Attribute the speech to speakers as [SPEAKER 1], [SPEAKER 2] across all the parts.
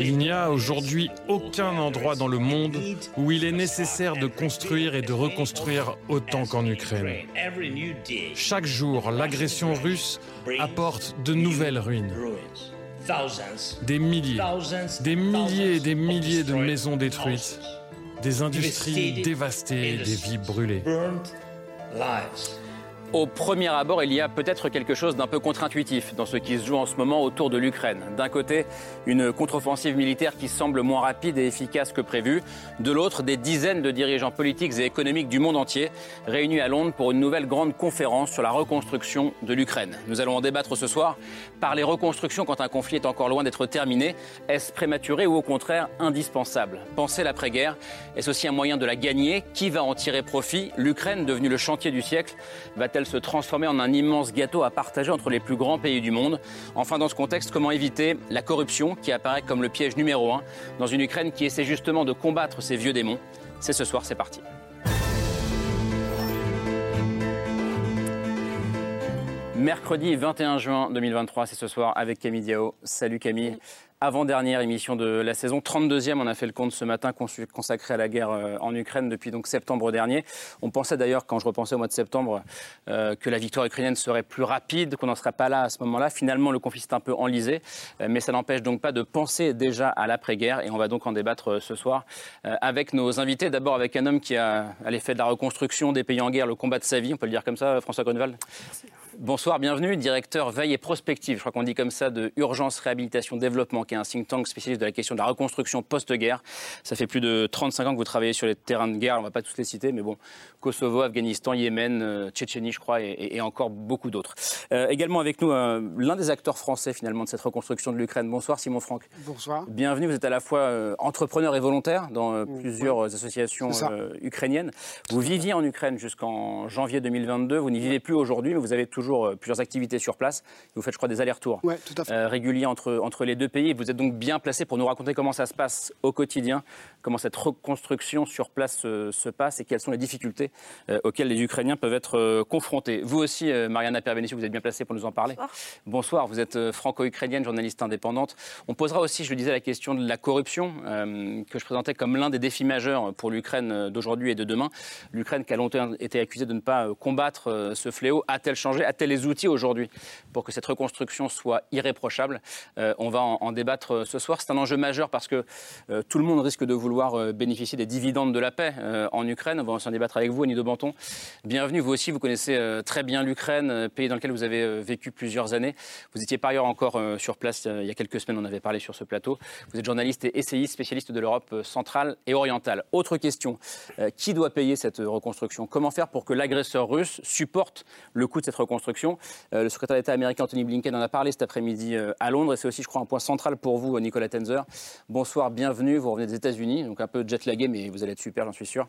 [SPEAKER 1] Il n'y a aujourd'hui aucun endroit dans le monde où il est nécessaire de construire et de reconstruire autant qu'en Ukraine. Chaque jour, l'agression russe apporte de nouvelles ruines. Des milliers, des milliers et des milliers de maisons détruites, des industries dévastées, des vies brûlées.
[SPEAKER 2] Au premier abord, il y a peut-être quelque chose d'un peu contre-intuitif dans ce qui se joue en ce moment autour de l'Ukraine. D'un côté, une contre-offensive militaire qui semble moins rapide et efficace que prévu. De l'autre, des dizaines de dirigeants politiques et économiques du monde entier réunis à Londres pour une nouvelle grande conférence sur la reconstruction de l'Ukraine. Nous allons en débattre ce soir. par les reconstructions quand un conflit est encore loin d'être terminé, est-ce prématuré ou au contraire indispensable? Penser l'après-guerre, est-ce aussi un moyen de la gagner? Qui va en tirer profit? L'Ukraine, devenue le chantier du siècle, va-t-elle se transformer en un immense gâteau à partager entre les plus grands pays du monde. Enfin, dans ce contexte, comment éviter la corruption qui apparaît comme le piège numéro un dans une Ukraine qui essaie justement de combattre ces vieux démons? C'est ce soir, c'est parti. Mercredi 21 juin 2023, c'est ce soir avec Camille Diao. Salut Camille avant-dernière émission de la saison, 32e, on a fait le compte ce matin consacré à la guerre euh, en Ukraine depuis donc septembre dernier. On pensait d'ailleurs, quand je repensais au mois de septembre, euh, que la victoire ukrainienne serait plus rapide, qu'on n'en serait pas là à ce moment-là. Finalement, le conflit s'est un peu enlisé, euh, mais ça n'empêche donc pas de penser déjà à l'après-guerre et on va donc en débattre ce soir avec nos invités. D'abord avec un homme qui a à l'effet de la reconstruction des pays en guerre le combat de sa vie, on peut le dire comme ça, François Grunewald? Bonsoir, bienvenue, directeur veille et prospective, je crois qu'on dit comme ça, de Urgence Réhabilitation Développement, qui est un think tank spécialiste de la question de la reconstruction post-guerre. Ça fait plus de 35 ans que vous travaillez sur les terrains de guerre, on ne va pas tous les citer, mais bon, Kosovo, Afghanistan, Yémen, euh, Tchétchénie, je crois, et, encore beaucoup d'autres. Euh, également avec nous, euh, l'un des acteurs français finalement de cette reconstruction de l'Ukraine. Bonsoir, Simon Franck.
[SPEAKER 3] Bonsoir.
[SPEAKER 2] Bienvenue, vous êtes à la fois entrepreneur et volontaire dans plusieurs associations ukrainiennes. Vous viviez en Ukraine jusqu'en janvier 2022, vous n'y vivez plus aujourd'hui, mais vous avez toujours plusieurs activités sur place. Vous faites, je crois, des allers-retours réguliers entre, entre les deux pays. Vous êtes donc bien placé pour nous raconter comment ça se passe au quotidien, comment cette reconstruction sur place se passe et quelles sont les difficultés euh, auxquelles les Ukrainiens peuvent être euh, confrontés. Vous aussi, euh, Mariana Pervenissou, vous êtes bien placée pour nous en parler. Bonsoir. vous êtes franco-ukrainienne, journaliste indépendante. On posera aussi, je le disais, la question de la corruption, que je présentais comme l'un des défis majeurs pour l'Ukraine d'aujourd'hui et de demain. L'Ukraine qui a longtemps été accusée de ne pas combattre ce fléau, a-t-elle changé? A-t-elle les outils aujourd'hui pour que cette reconstruction soit irréprochable On va en, débattre ce soir. C'est un enjeu majeur parce que tout le monde risque de vouloir bénéficier des dividendes de la paix en Ukraine. On va en débattre avec vous, Annie de Banton. Bienvenue, vous aussi, vous connaissez euh, très bien l'Ukraine, euh, pays dans lequel vous avez euh, vécu plusieurs années. Vous étiez par ailleurs encore sur place il y a quelques semaines, on avait parlé sur ce plateau. Vous êtes journaliste et essayiste, spécialiste de l'Europe centrale et orientale. Autre question, qui doit payer cette reconstruction? Comment faire pour que l'agresseur russe supporte le coût de cette reconstruction? Le secrétaire d'État américain Anthony Blinken en a parlé cet après-midi à Londres et c'est aussi, je crois, un point central pour vous, Nicolas Tenzer. Bonsoir, bienvenue. Vous revenez des États-Unis, donc un peu jet lagué, mais vous allez être super, j'en suis sûr.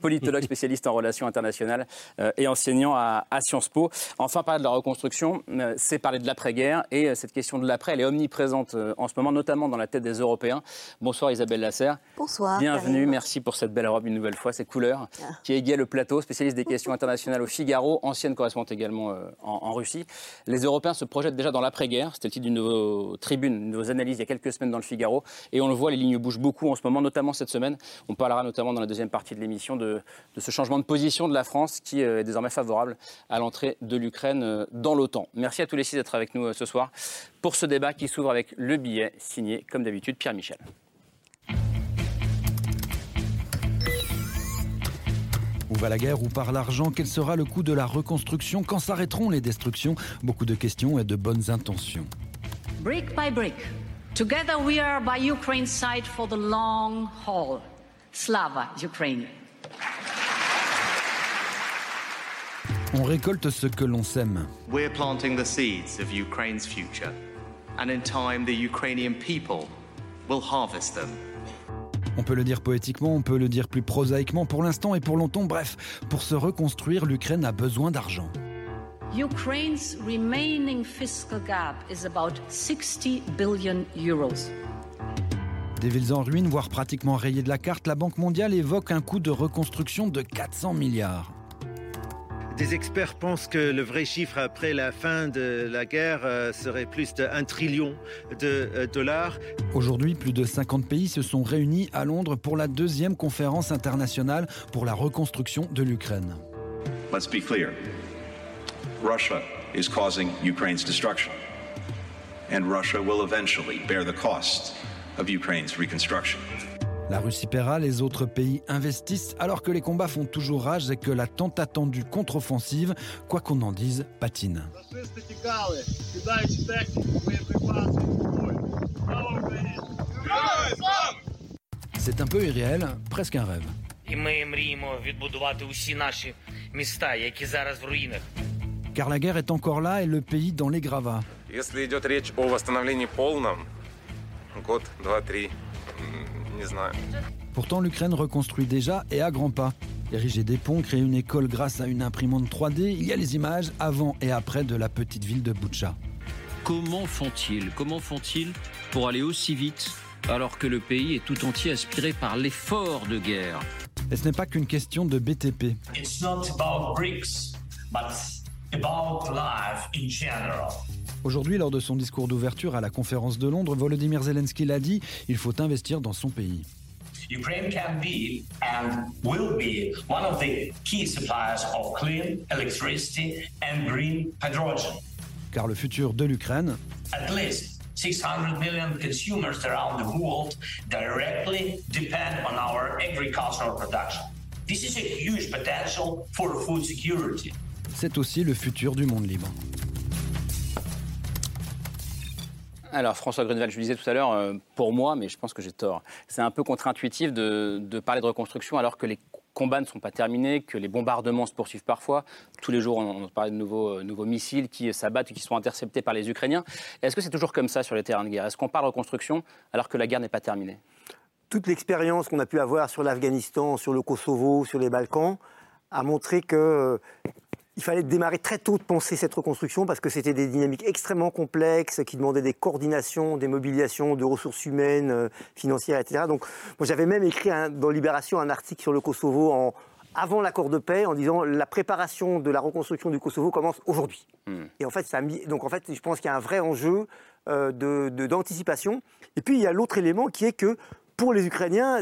[SPEAKER 2] politologue spécialiste en relations internationales euh, et enseignant à, Sciences Po. Enfin, parler de la reconstruction, euh, c'est parler de l'après-guerre. Et euh, cette question de l'après, elle est omniprésente en ce moment, notamment dans la tête des Européens. Bonsoir Isabelle Lasserre.
[SPEAKER 4] Bonsoir.
[SPEAKER 2] Bienvenue, merci pour cette belle robe une nouvelle fois, ces couleurs, ah. qui égaye le plateau, spécialiste des questions internationales au Figaro, ancienne correspondante également en, Russie. Les Européens se projettent déjà dans l'après-guerre. C'était le titre d'une de vos tribunes, de vos analyses il y a quelques semaines dans le Figaro. Et on le voit, les lignes bougent beaucoup en ce moment, notamment cette semaine. On parlera notamment dans la deuxième partie de l'émission de, de ce changement de position de la France qui euh, est désormais favorable à l'entrée de l'Ukraine euh, dans l'OTAN. Merci à tous les six d'être avec nous euh, ce soir pour ce débat qui s'ouvre avec le billet signé, comme d'habitude, Pierre Michel.
[SPEAKER 5] Où va la guerre Où part l'argent Quel sera le coût de la reconstruction Quand s'arrêteront les destructions? Beaucoup de questions et de bonnes intentions.
[SPEAKER 6] Brick by brick, together we are by Ukraine's side for the long haul. Slava, Ukraine.
[SPEAKER 5] On récolte ce que l'on sème.
[SPEAKER 7] We're planting the seeds of Ukraine's future. And in time, the Ukrainian people will harvest them.
[SPEAKER 5] On peut le dire poétiquement, on peut le dire plus prosaïquement. Pour l'instant et pour longtemps, bref, pour se reconstruire, l'Ukraine a besoin d'argent.
[SPEAKER 6] Ukraine's remaining fiscal gap is about 60 billion euros.
[SPEAKER 5] Des villes en ruine, voire pratiquement rayées de la carte, la Banque mondiale évoque un coût de reconstruction de 400 milliards.
[SPEAKER 3] Des experts pensent que le vrai chiffre après la fin de la guerre euh, serait plus d'un trillion de euh, dollars.
[SPEAKER 5] Aujourd'hui, plus de 50 pays se sont réunis à Londres pour la deuxième conférence internationale pour la reconstruction de l'Ukraine.
[SPEAKER 4] Let's be clear. Russia is causing Ukraine's destruction. And Russia will eventually bear the cost of Ukraine's reconstruction.
[SPEAKER 5] La Russie paiera, les autres pays investissent alors que les combats font toujours rage et que la tant attendue contre-offensive, quoi qu'on en dise, patine. C'est un peu irréel, presque un rêve. Car la guerre est encore là et le pays dans les gravats. Pourtant, l'Ukraine reconstruit déjà et à grands pas. Ériger des ponts, créer une école grâce à une imprimante 3D, il y a les images avant et après de la petite ville de Boutcha.
[SPEAKER 8] Comment font-ils? Comment font-ils pour aller aussi vite alors que le pays est tout entier aspiré par l'effort de guerre?
[SPEAKER 5] Et ce n'est pas qu'une question de BTP. Aujourd'hui, lors de son discours d'ouverture à la conférence de Londres, Volodymyr Zelensky l'a dit, il faut investir dans son pays.
[SPEAKER 9] Ukraine can be and will be one of the key suppliers of clean electricity and green hydrogen.
[SPEAKER 5] Car le futur de l'Ukraine,
[SPEAKER 9] At least 600 million consumers around the world directly depend on our agricultural production. This is a huge potential for food security.
[SPEAKER 5] c'est aussi le futur du monde libre.
[SPEAKER 2] Alors François Grunewald, je le disais tout à l'heure, euh, pour moi, mais je pense que j'ai tort, c'est un peu contre-intuitif de, parler de reconstruction alors que les combats ne sont pas terminés, que les bombardements se poursuivent parfois. Tous les jours, on, parle de nouveaux, euh, nouveaux missiles qui s'abattent ou qui sont interceptés par les Ukrainiens. Est-ce que c'est toujours comme ça sur les terrains de guerre? Est-ce qu'on parle de reconstruction alors que la guerre n'est pas terminée?
[SPEAKER 10] Toute l'expérience qu'on a pu avoir sur l'Afghanistan, sur le Kosovo, sur les Balkans, a montré que euh, il fallait démarrer très tôt de penser cette reconstruction parce que c'était des dynamiques extrêmement complexes qui demandaient des coordinations, des mobilisations de ressources humaines, euh, financières, etc. Donc, moi, j'avais même écrit un- dans Libération un article sur le Kosovo en, avant l'accord de paix en disant la préparation de la reconstruction du Kosovo commence aujourd'hui. Et en fait, ça a mis, donc en fait, je pense qu'il y a un vrai enjeu euh, de- de- d'anticipation. Et puis il y a l'autre élément qui est que pour les Ukrainiens,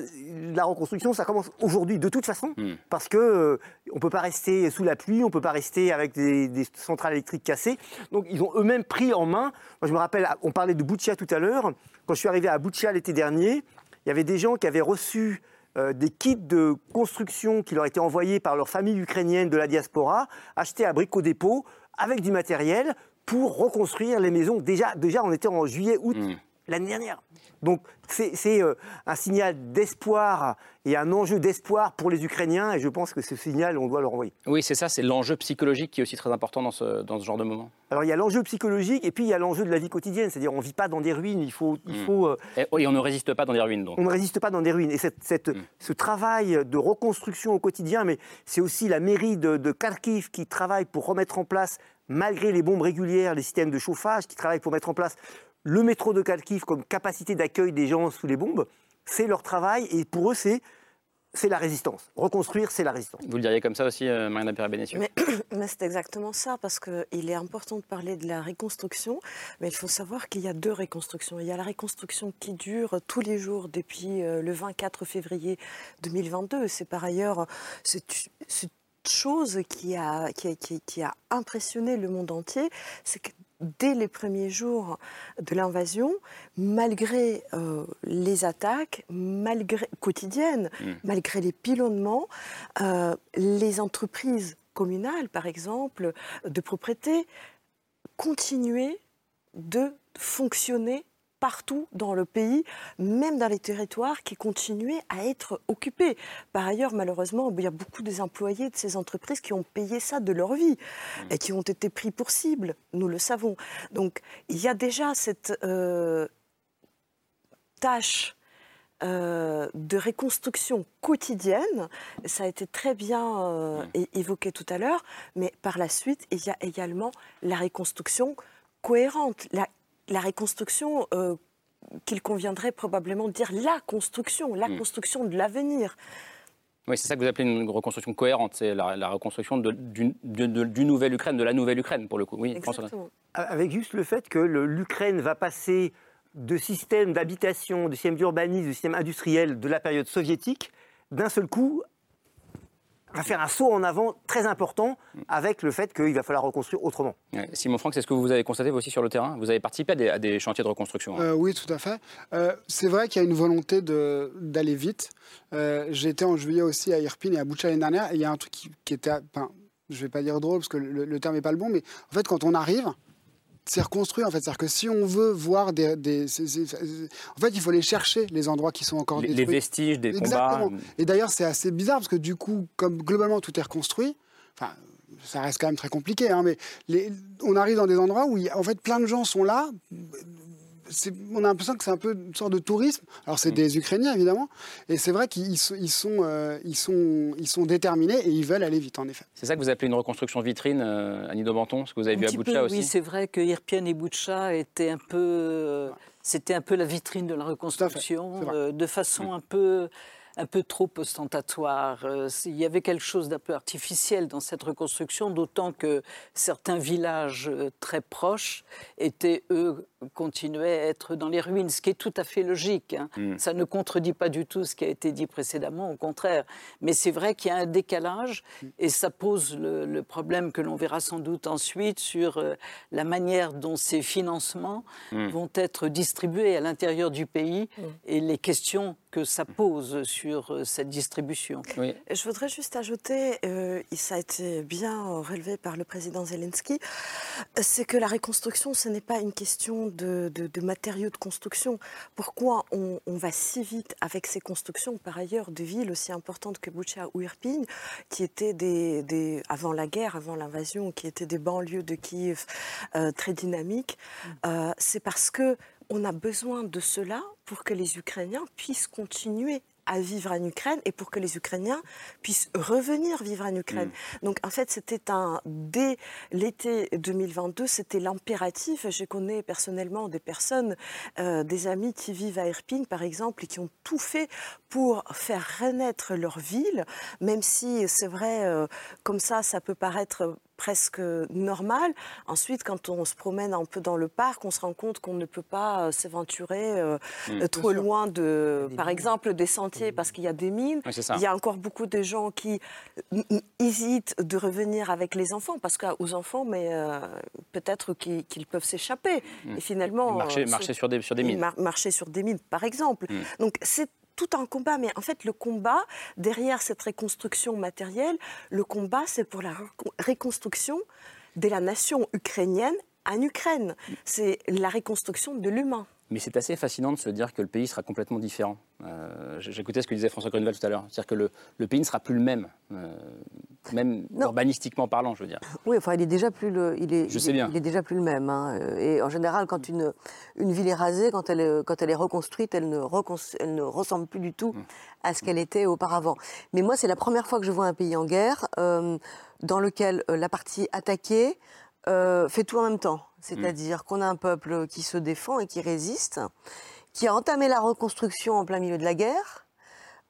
[SPEAKER 10] la reconstruction, ça commence aujourd'hui de toute façon, parce que euh, on peut pas rester sous la pluie, on peut pas rester avec des, des centrales électriques cassées. Donc ils ont eux-mêmes pris en main. Moi, je me rappelle, on parlait de Boutcha tout à l'heure. Quand je suis arrivé à Boutcha l'été dernier, il y avait des gens qui avaient reçu euh, des kits de construction qui leur étaient envoyés par leur famille ukrainienne de la diaspora, achetés à Brico Dépôt avec du matériel pour reconstruire les maisons. Déjà, déjà on était en juillet, août l'année dernière. Donc c'est euh, un signal d'espoir et un enjeu d'espoir pour les Ukrainiens et je pense que ce signal, on doit leur envoyer.
[SPEAKER 2] Oui, c'est ça, c'est l'enjeu psychologique qui est aussi très important dans ce, dans ce genre de moment.
[SPEAKER 10] Alors il y a l'enjeu psychologique et puis il y a l'enjeu de la vie quotidienne, c'est-à-dire on ne vit pas dans des ruines, il faut... Il faut euh,
[SPEAKER 2] Et, oui, on ne résiste pas dans les ruines, donc.
[SPEAKER 10] on ne résiste pas dans des ruines. Et cette- cette- ce travail de reconstruction au quotidien, mais c'est aussi la mairie de, de Kharkiv qui travaille pour remettre en place, malgré les bombes régulières, les systèmes de chauffage, qui travaille pour mettre en place le métro de Kharkiv comme capacité d'accueil des gens sous les bombes. C'est leur travail et pour eux, c'est c'est la résistance. Reconstruire, c'est la résistance.
[SPEAKER 2] Vous le diriez comme ça aussi, euh, Marina Perabénessieux
[SPEAKER 11] Mais, mais c'est exactement ça, parce qu'il est important de parler de la reconstruction, mais il faut savoir qu'il y a deux reconstructions. Il y a la reconstruction qui dure tous les jours depuis euh, le 24 février 2022. C'est par ailleurs cette, cette chose qui a, qui, a, qui- qui a impressionné le monde entier, c'est que dès les premiers jours de l'invasion, malgré euh, les attaques, malgré quotidiennes, malgré les pilonnements, euh, les entreprises communales, par exemple, de propriété, continuaient de fonctionner partout dans le pays, même dans les territoires qui continuaient à être occupés. Par ailleurs, malheureusement, il y a beaucoup des employés de ces entreprises qui ont payé ça de leur vie et qui ont été pris pour cible, nous le savons. Donc il y a déjà cette euh, tâche de reconstruction quotidienne. Ça a été très bien évoqué tout à l'heure, mais par la suite, il y a également la reconstruction cohérente, la, la reconstruction qu'il conviendrait probablement dire la construction, la hmm. construction de l'avenir.
[SPEAKER 2] Oui, c'est ça que vous appelez une reconstruction cohérente, c'est la, reconstruction du, nouvelle Ukraine, de la nouvelle Ukraine pour le coup. Oui,
[SPEAKER 11] Exactement.
[SPEAKER 10] Avec juste le fait que l'Ukraine va passer de système d'habitation, de système d'urbanisme, de système industriel de la période soviétique, d'un seul coup va faire un saut en avant très important avec le fait qu'il va falloir reconstruire autrement.
[SPEAKER 2] Simon Franck, c'est ce que vous avez constaté vous aussi sur le terrain? Vous avez participé à des, chantiers de reconstruction
[SPEAKER 12] hein? Euh, Oui, tout à fait. Euh, c'est vrai qu'il y a une volonté d'aller vite. Euh, J'étais en juillet aussi à Irpin et à Boucha l'année dernière et il y a un truc qui, était, enfin, je ne vais pas dire drôle parce que le, le terme n'est pas le bon, mais en fait quand on arrive, c'est reconstruit en fait. C'est-à-dire que si on veut voir des, En fait, il faut aller chercher les endroits qui sont encore
[SPEAKER 2] les,
[SPEAKER 12] détruits.
[SPEAKER 2] Les vestiges des
[SPEAKER 12] Exactement. Et d'ailleurs, c'est assez bizarre parce que du coup, comme globalement tout est reconstruit, enfin, ça reste quand même très compliqué, hein, mais les, on arrive dans des endroits où en fait plein de gens sont là, on a l'impression que c'est un peu une sorte de tourisme. Alors c'est mm. des Ukrainiens évidemment, et c'est vrai qu'ils sont, ils sont, euh, ils sont, ils sont déterminés et ils veulent aller vite en effet.
[SPEAKER 2] C'est ça que vous appelez une reconstruction vitrine, euh, Annie Banton, ce que vous avez vu à Boucha aussi.
[SPEAKER 13] Oui, c'est vrai que Irpien et Boucha étaient un peu, euh, c'était un peu la vitrine de la reconstruction, de façon mm. un peu un peu trop ostentatoire. Euh, il y avait quelque chose d'un peu artificiel dans cette reconstruction, d'autant que certains villages euh, très proches étaient, eux, continuaient à être dans les ruines, ce qui est tout à fait logique. Hein. Mm. Ça ne contredit pas du tout ce qui a été dit précédemment, au contraire. Mais c'est vrai qu'il y a un décalage mm. et ça pose le, problème que l'on verra sans doute ensuite sur euh, la manière dont ces financements mm. vont être distribués à l'intérieur du pays et les questions que ça pose sur euh, cette distribution.
[SPEAKER 11] Je voudrais juste ajouter, euh, ça a été bien relevé par le président Zelensky, c'est que la reconstruction, ce n'est pas une question de, matériaux de construction. Pourquoi on, va si vite avec ces constructions, par ailleurs, de villes aussi importantes que Boucha ou Irpin, qui étaient des, avant la guerre, avant l'invasion, qui étaient des banlieues de Kiev euh, très dynamiques, mm. c'est parce que on a besoin de cela pour que les Ukrainiens puissent continuer à vivre en Ukraine et pour que les Ukrainiens puissent revenir vivre en Ukraine. Mm. Donc en fait, c'était un dès l'été 2022, c'était l'impératif. Je connais personnellement des personnes, euh, des amis qui vivent à Irpin par exemple et qui ont tout fait pour faire renaître leur ville, même si c'est vrai, euh, comme ça, ça peut paraître presque normal. Ensuite, quand on se promène un peu dans le parc, on se rend compte qu'on ne peut pas euh, s'aventurer euh, mmh. trop loin de, par exemple, des sentiers parce qu'il y a des mines. Il y a encore beaucoup de gens qui hésitent de revenir avec les enfants parce qu'aux enfants, mais euh, peut-être qu'ils peuvent s'échapper. Mmh. Et finalement,
[SPEAKER 2] marcher, marcher sur, des, sur des mines.
[SPEAKER 11] marcher sur des mines, par exemple. Mmh. Donc c'est tout un combat. Mais en fait, le combat, derrière cette reconstruction matérielle, le combat, c'est pour la reconstruction de la nation ukrainienne en Ukraine. C'est la reconstruction de l'humain.
[SPEAKER 2] Mais c'est assez fascinant de se dire que le pays sera complètement différent. Euh, J'écoutais ce que disait François Grunewald tout à l'heure. C'est-à-dire que le, pays ne sera plus le même, euh, même urbanistiquement parlant, je veux dire.
[SPEAKER 13] Oui, enfin, il est déjà plus le, il est,
[SPEAKER 2] je sais bien.
[SPEAKER 13] Il est déjà plus le même. Hein. Et en général, quand une, une ville est rasée, quand elle est, quand elle est reconstruite, elle ne, elle ne ressemble plus du tout mm. à ce qu'elle était auparavant. Mais moi, c'est la première fois que je vois un pays en guerre euh, dans lequel la partie attaquée fait tout en même temps. C'est-à-dire qu'on a un peuple qui se défend et qui résiste, qui a entamé la reconstruction en plein milieu de la guerre,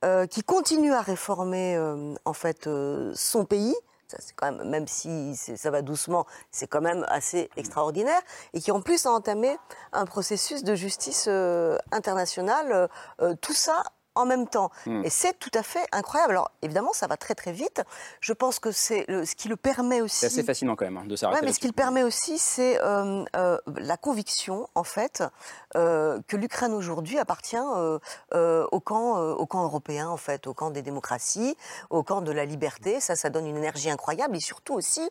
[SPEAKER 13] euh, qui continue à réformer euh, en fait euh, son pays. Ça, quand même, même si ça va doucement, c'est quand même assez extraordinaire, et qui en plus a entamé un processus de justice internationale. tout ça en même temps. Hmm. Et c'est tout à fait incroyable. Alors évidemment, ça va très très vite. Je pense que c'est ce qui le permet aussi.
[SPEAKER 2] C'est assez fascinant quand même hein, de s'arrêter.
[SPEAKER 13] Ouais, mais ce qui le permet aussi, c'est euh, euh, la conviction, en fait, euh, que l'Ukraine aujourd'hui appartient au camp, au camp européen, en fait, au camp des démocraties, au camp de la liberté. Ça, ça donne une énergie incroyable et surtout aussi,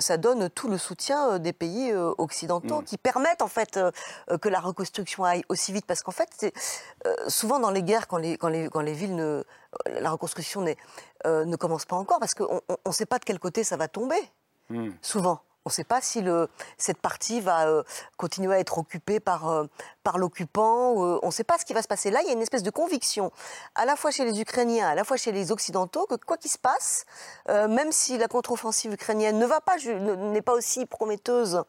[SPEAKER 13] ça donne tout le soutien des pays occidentaux hmm. qui permettent en fait que la reconstruction aille aussi vite. Parce qu'en fait, souvent dans les guerres, quand les quand les, villes ne, la reconstruction euh, ne commence pas encore, parce qu'on ne sait pas de quel côté ça va tomber, hmm. souvent. On ne sait pas si le, cette partie va euh, continuer à être occupée par, euh, par l'occupant. on ne sait pas ce qui va se passer. Là, il y a une espèce de conviction, à la fois chez les Ukrainiens, à la fois chez les Occidentaux, que quoi qu'il se passe, même si la contre-offensive ukrainienne ne va pas, n'est pas aussi prometteuse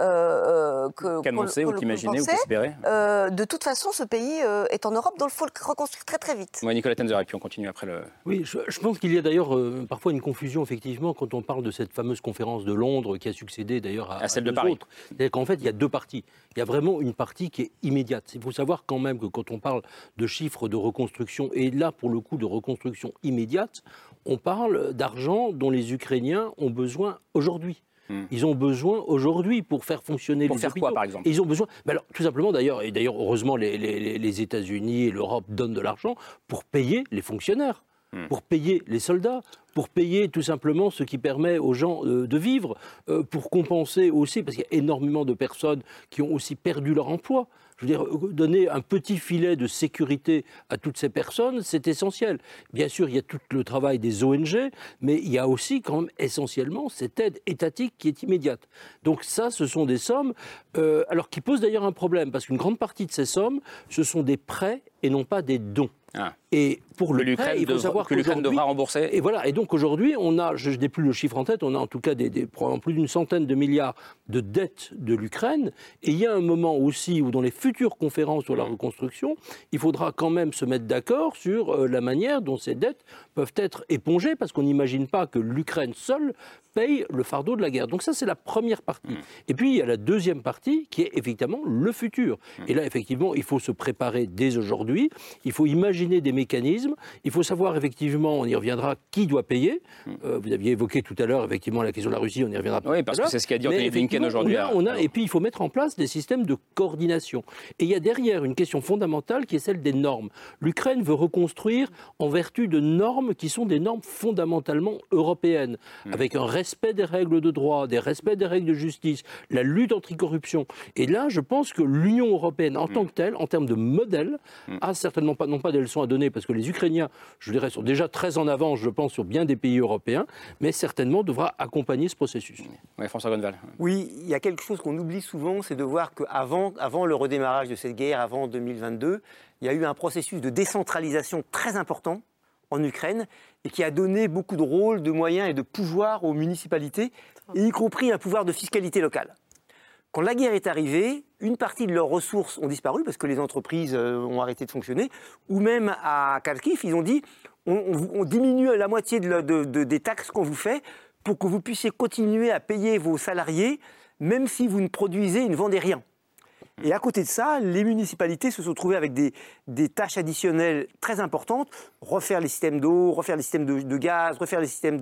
[SPEAKER 2] euh, euh qu'annoncer ou qu'imaginez ou qu'espérer
[SPEAKER 13] euh, De toute façon, ce pays euh, est en Europe, donc il faut le reconstruire très très vite.
[SPEAKER 2] Oui, Nicolas Tenzer, et puis on continue après le.
[SPEAKER 14] Oui, je, pense qu'il y a d'ailleurs parfois une confusion, effectivement, quand on parle de cette fameuse conférence de Londres qui a succédé d'ailleurs à,
[SPEAKER 2] à, celle de Paris.
[SPEAKER 14] C'est-à-dire qu'en fait, il y a deux parties. Il y a vraiment une partie qui est immédiate. Il faut savoir quand même que quand on parle de chiffres de reconstruction, et là pour le coup de reconstruction immédiate, on parle d'argent dont les Ukrainiens ont besoin aujourd'hui. Hmm. Ils ont besoin aujourd'hui pour faire fonctionner
[SPEAKER 2] pour
[SPEAKER 14] les
[SPEAKER 2] faire quoi, par exemple?
[SPEAKER 14] Ils ont besoin. alors, tout simplement, d'ailleurs, et d'ailleurs, heureusement, les, États-Unis et l'Europe donnent de l'argent pour payer les fonctionnaires, hmm. pour payer les soldats, pour payer tout simplement ce qui permet aux gens euh, de vivre, euh, pour compenser aussi, parce qu'il y a énormément de personnes qui ont aussi perdu leur emploi je veux dire, donner un petit filet de sécurité à toutes ces personnes, c'est essentiel. Bien sûr, il y a tout le travail des ONG, mais il y a aussi quand même essentiellement cette aide étatique qui est immédiate. Donc ça, ce sont des sommes, euh, alors qui posent d'ailleurs un problème, parce qu'une grande partie de ces sommes, ce sont des prêts et non pas des dons.
[SPEAKER 2] Ah.
[SPEAKER 14] Et pour le prêt, il faut savoir
[SPEAKER 2] que l'Ukraine devra rembourser.
[SPEAKER 14] Et voilà. Et donc aujourd'hui, on a, je n'ai plus le chiffre en tête, on a en tout cas des, plus d'une centaine de milliards de dettes de l'Ukraine. Et il y a un moment aussi où, dans les futures conférences sur la reconstruction, il faudra quand même se mettre d'accord sur euh, la manière dont ces dettes peuvent être épongées, parce qu'on n'imagine pas que l'Ukraine seule paye le fardeau de la guerre. Donc ça, c'est la première partie. Mm. Et puis, il y a la deuxième partie qui est effectivement le futur. Mm. Et là, effectivement, il faut se préparer dès aujourd'hui. Il faut imaginer des mécanismes. Il faut savoir, effectivement, on y reviendra, qui doit payer. Mm. Euh, vous aviez évoqué tout à l'heure, effectivement, la question de la Russie, on y reviendra.
[SPEAKER 2] Oui, parce que c'est ce qu'a dit Anthony Blinken aujourd'hui.
[SPEAKER 14] On a, et puis, il faut mettre en place des systèmes de coordination. Et il y a derrière une question fondamentale qui est celle des normes. L'Ukraine veut reconstruire en vertu de normes qui sont des normes fondamentalement européennes, avec un respect des règles de droit, des respects des règles de justice, la lutte anticorruption. Et là, je pense que l'Union européenne, en tant que telle, en termes de modèle, a certainement pas, non pas des leçons à donner, parce que les Ukrainiens, je dirais, sont déjà très en avance, je pense, sur bien des pays européens, mais certainement devra accompagner ce processus.
[SPEAKER 2] Oui, François Gonval.
[SPEAKER 10] Oui, il y a quelque chose qu'on oublie souvent, c'est de voir qu'avant avant le redémarrage de cette guerre, avant 2022, il y a eu un processus de décentralisation très important en Ukraine et qui a donné beaucoup de rôles, de moyens et de pouvoirs aux municipalités, y compris un pouvoir de fiscalité locale. Quand la guerre est arrivée, une partie de leurs ressources ont disparu parce que les entreprises euh, ont arrêté de fonctionner, ou même à Kharkiv, ils ont dit on, diminue la moitié des taxes qu'on vous fait pour que vous puissiez continuer à payer vos salariés, même si vous ne produisez, ne vendez rien. Et à côté de ça, les municipalités se sont trouvées avec des, tâches additionnelles très importantes, refaire les systèmes d'eau, refaire les systèmes de, gaz, refaire les systèmes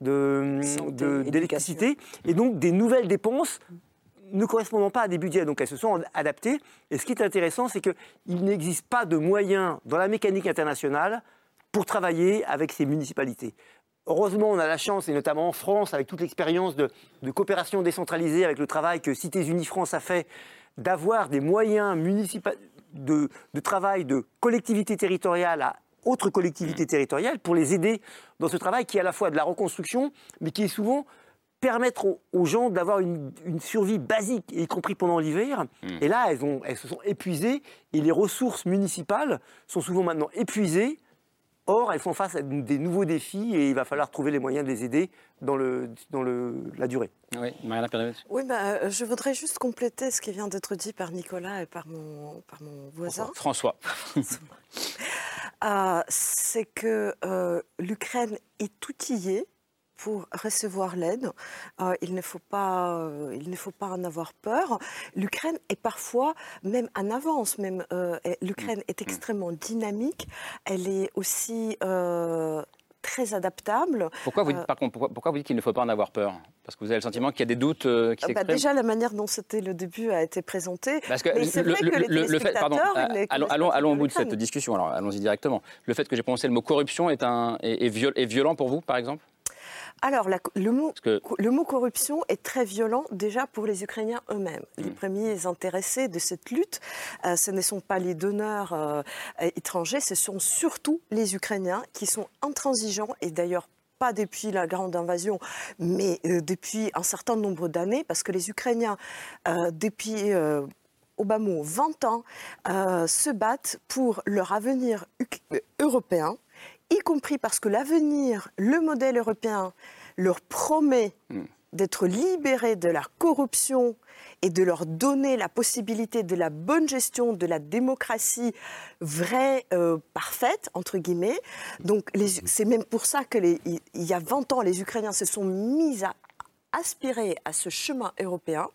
[SPEAKER 10] d'électricité, de, et donc des nouvelles dépenses ne correspondant pas à des budgets. Donc elles se sont adaptées. Et ce qui est intéressant, c'est qu'il n'existe pas de moyens dans la mécanique internationale pour travailler avec ces municipalités. Heureusement, on a la chance, et notamment en France, avec toute l'expérience de, de, coopération décentralisée, avec le travail que Cités Unis France a fait d'avoir des moyens municipaux de, travail de collectivités territoriales à autres collectivités territoriales pour les aider dans ce travail qui est à la fois de la reconstruction, mais qui est souvent permettre aux, gens d'avoir une, survie basique, y compris pendant l'hiver. Hmm. Et là, elles, ont, elles se sont épuisées et les ressources municipales sont souvent maintenant épuisées Or, elles font face à des nouveaux défis et il va falloir trouver les moyens de les aider dans, le, dans le, la durée.
[SPEAKER 2] Oui, Mariana
[SPEAKER 11] Oui, bah, euh, je voudrais juste compléter ce qui vient d'être dit par Nicolas et par mon, par mon voisin.
[SPEAKER 2] François.
[SPEAKER 11] Euh, c'est que euh, l'Ukraine est outillée pour recevoir l'aide. Euh, il, ne faut pas, euh, il ne faut pas en avoir peur. L'Ukraine est parfois même en avance. Même euh, l'Ukraine est mm. extrêmement dynamique. Elle est aussi très adaptable.
[SPEAKER 2] Pourquoi vous dites, par contre, pourquoi, vous dites qu'il ne faut pas en avoir peur? Parce que vous avez le sentiment qu'il y a des doutes qui bah, s'expriment
[SPEAKER 11] Déjà, la manière dont c'était le début a été présenté.
[SPEAKER 2] Parce que le, fait, pardon, allons, allons, au bout de cette discussion. Alors, allons-y directement. Le fait que j'ai prononcé le mot corruption est, un, est violent pour vous, par exemple?
[SPEAKER 11] Alors, le, mot, le mot corruption est très violent déjà pour les Ukrainiens eux-mêmes. Les mm. premiers intéressés de cette lutte, euh, ce ne sont pas les donneurs euh, étrangers, ce sont surtout les Ukrainiens qui sont intransigeants et d'ailleurs pas depuis la grande invasion, mais depuis un certain nombre d'années, parce que les Ukrainiens, depuis mot 20 ans, se battent pour leur avenir européen, y compris parce que l'avenir, le modèle européen, leur promet hmm. d'être libérés de la corruption et de leur donner la possibilité de la bonne gestion de la démocratie vraie, euh, parfaite, entre guillemets. Donc c'est même pour ça qu'il y a 20 ans, les Ukrainiens se sont mis à aspirer à ce chemin européen.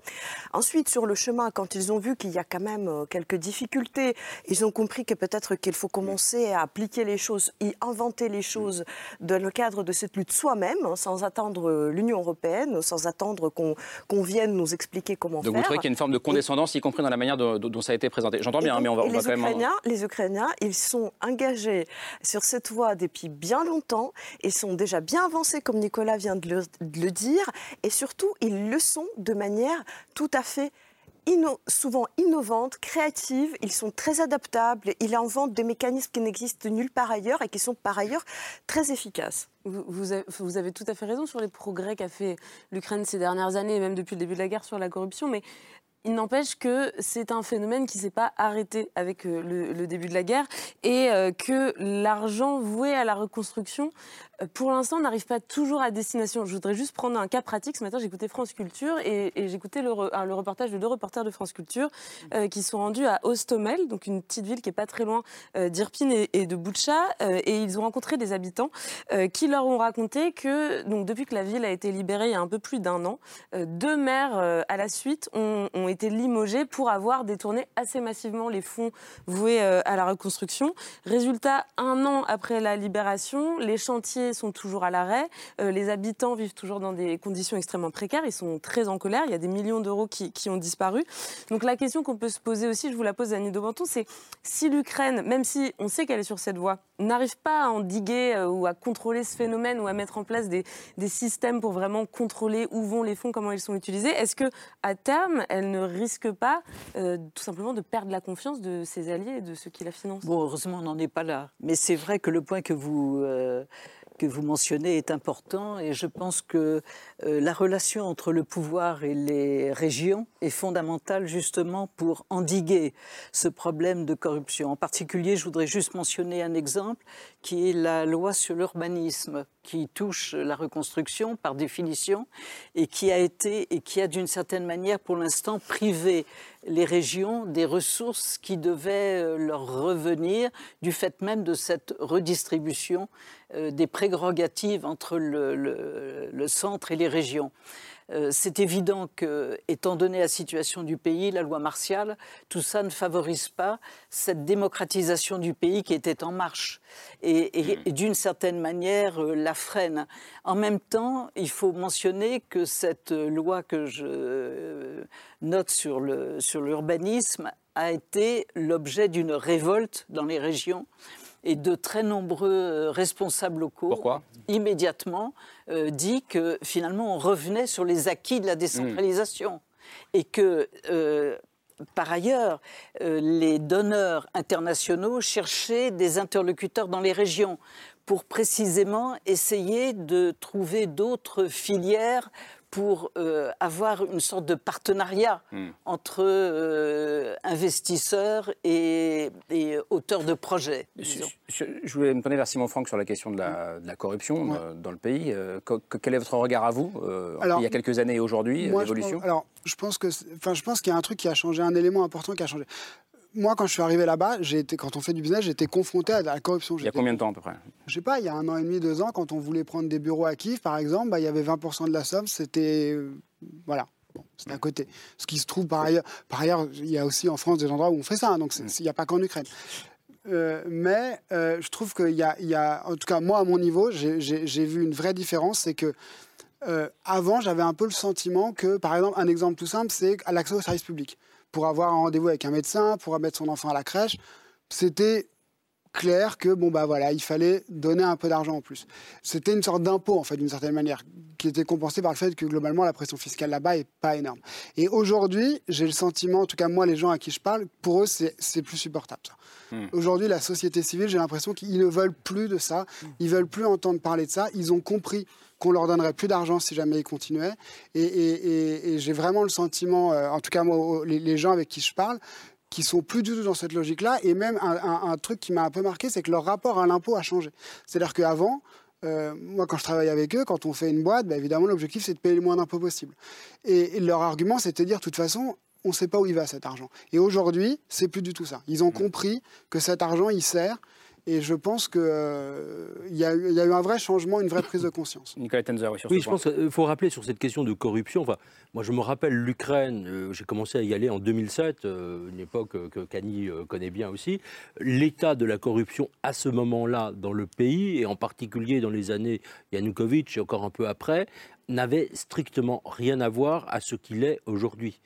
[SPEAKER 11] Ensuite, sur le chemin, quand ils ont vu qu'il y a quand même euh, quelques difficultés, ils ont compris que peut-être qu'il faut commencer à appliquer les choses, y inventer les choses dans le cadre de cette lutte soi-même, hein, sans attendre euh, l'Union européenne, sans attendre qu'on vienne nous expliquer comment
[SPEAKER 2] faire.
[SPEAKER 11] Donc
[SPEAKER 2] vous trouvez qu'il y a une forme de condescendance, y compris dans la manière dont, ça a été présenté. J'entends bien, hein, mais on va,
[SPEAKER 11] on
[SPEAKER 2] va
[SPEAKER 11] quand
[SPEAKER 2] même...
[SPEAKER 11] Les Ukrainiens, ils sont engagés sur cette voie depuis bien longtemps, ils sont déjà bien avancés, comme Nicolas vient de le, de le dire, et et surtout, ils le sont de manière tout à fait souvent innovante, créative, ils sont très adaptables, ils inventent des mécanismes qui n'existent nulle part ailleurs et qui sont par ailleurs très efficaces.
[SPEAKER 15] Vous, avez, tout à fait raison sur les progrès qu'a fait l'Ukraine ces dernières années, même depuis le début de la guerre sur la corruption, mais il n'empêche que c'est un phénomène qui ne s'est pas arrêté avec euh, le, début de la guerre et euh, que l'argent voué à la reconstruction, pour l'instant, n'arrive pas toujours à destination. Je voudrais juste prendre un cas pratique. Ce matin, j'écoutais France Culture et, j'écoutais le, le, reportage de deux reporters de France Culture qui sont rendus à Ostomel, donc une petite ville qui est pas très loin d'Irpine et, de Boutcha, et ils ont rencontré des habitants qui leur ont raconté que, donc, depuis que la ville a été libérée il y a un peu plus d'un an, deux maires à la suite ont, ont été limogés pour avoir détourné assez massivement les fonds voués euh, à la reconstruction. Résultat, un an après la libération, les chantiers sont toujours à l'arrêt, euh, les habitants vivent toujours dans des conditions extrêmement précaires, ils sont très en colère, il y a des millions d'euros qui, ont disparu. Donc la question qu'on peut se poser aussi, je vous la pose à Nido Banton, c'est si l'Ukraine, même si on sait qu'elle est sur cette voie, n'arrive pas à endiguer euh, ou à contrôler ce phénomène ou à mettre en place des, des systèmes pour vraiment contrôler où vont les fonds, comment ils sont utilisés, est-ce que à terme, elle ne risque pas euh, tout simplement de perdre la confiance de ses alliés et de ceux qui la financent?
[SPEAKER 16] Bon, heureusement, on n'en est pas là. Mais c'est vrai que le point que vous, que vous mentionnez est important et je pense que euh, la relation entre le pouvoir et les régions est fondamentale justement pour endiguer ce problème de corruption. En particulier, je voudrais juste mentionner un exemple qui est la loi sur l'urbanisme qui touche la reconstruction par définition et qui a été et qui a d'une certaine manière pour l'instant privé les régions des ressources qui devaient euh, leur revenir du fait même de cette redistribution euh, des prérogatives entre le, centre et les régions. Euh, c'est évident que, étant donné la situation du pays, la loi martiale, tout ça ne favorise pas cette démocratisation du pays qui était en marche et, hmm. d'une certaine manière la freine. En même temps, il faut mentionner que cette loi que je note sur l'urbanisme sur a été l'objet d'une révolte dans les régions et de très nombreux euh, responsables locaux,
[SPEAKER 2] Pourquoi?
[SPEAKER 16] immédiatement, euh, dit que finalement on revenait sur les acquis de la décentralisation hmm. et que euh, par ailleurs, les donneurs internationaux cherchaient des interlocuteurs dans les régions pour précisément essayer de trouver d'autres filières pour euh, avoir une sorte de partenariat hmm. entre euh, investisseurs et, auteurs de projets.
[SPEAKER 2] Je, voulais me tourner vers Simon Franck sur la question de la, corruption euh, dans le pays. quel est votre regard à vous Il y a quelques années et aujourd'hui, l'évolution
[SPEAKER 12] Alors, je pense que, enfin, je pense qu'il y a un truc qui a changé, un élément important qui a changé moi, quand je suis arrivé là-bas, quand on fait du business, j'étais confronté à la corruption.
[SPEAKER 2] Il y a combien de temps à peu près
[SPEAKER 12] Je sais pas, il y a un an et demi, deux ans, quand on voulait prendre des bureaux à Kiev, par exemple, bah, il y avait 20% de la somme, c'était. Euh, voilà. Bon, c'est à côté. Ce qui se trouve par ailleurs. Par ailleurs, il y a aussi en France des endroits où on fait ça, hein, donc il n'y a pas qu'en Ukraine. Euh, mais euh, je trouve qu'il y, y, a, en tout cas moi à mon niveau, j'ai vu une vraie différence, c'est que avant j'avais un peu le sentiment que, par exemple, un exemple tout simple, c'est l'accès au service public pour avoir un rendez-vous avec un médecin, pour mettre son enfant à la crèche, c'était clair que bon bah voilà, il fallait donner un peu d'argent en plus. C'était une sorte d'impôt en fait d'une certaine manière qui était compensé par le fait que globalement la pression fiscale là-bas est pas énorme. Et aujourd'hui, j'ai le sentiment, en tout cas moi les gens à qui je parle, pour eux c'est plus supportable ça. Hmm. Aujourd'hui, la société civile, j'ai l'impression qu'ils ne veulent plus de ça, ils veulent plus entendre parler de ça, ils ont compris qu'on leur donnerait plus d'argent si jamais ils continuaient. Et, j'ai vraiment le sentiment, euh, en tout cas moi, les gens avec qui je parle, qui sont plus du tout dans cette logique-là. Et même un, truc qui m'a un peu marqué, c'est que leur rapport à l'impôt a changé. C'est-à-dire qu'avant, euh, moi, quand je travaille avec eux, quand on fait une boîte, bah, évidemment, l'objectif, c'est de payer le moins d'impôts possible. Et, leur argument, c'était de dire, de toute façon, on ne sait pas où il va cet argent. Et aujourd'hui, c'est plus du tout ça. Ils ont mmh. compris que cet argent, il sert et je pense qu'il euh, y, a eu un vrai changement, une vraie prise de conscience.
[SPEAKER 2] Nicolas Tenzer, oui, sur
[SPEAKER 14] Oui,
[SPEAKER 2] je
[SPEAKER 14] pense qu'il faut rappeler sur cette question de corruption. Enfin, moi, je me rappelle l'Ukraine, euh, j'ai commencé à y aller en 2007, euh, une époque que Kani connaît bien aussi. L'état de la corruption à ce moment-là dans le pays, et en particulier dans les années Yanukovych et encore un peu après, n'avait strictement rien à voir à ce qu'il est aujourd'hui.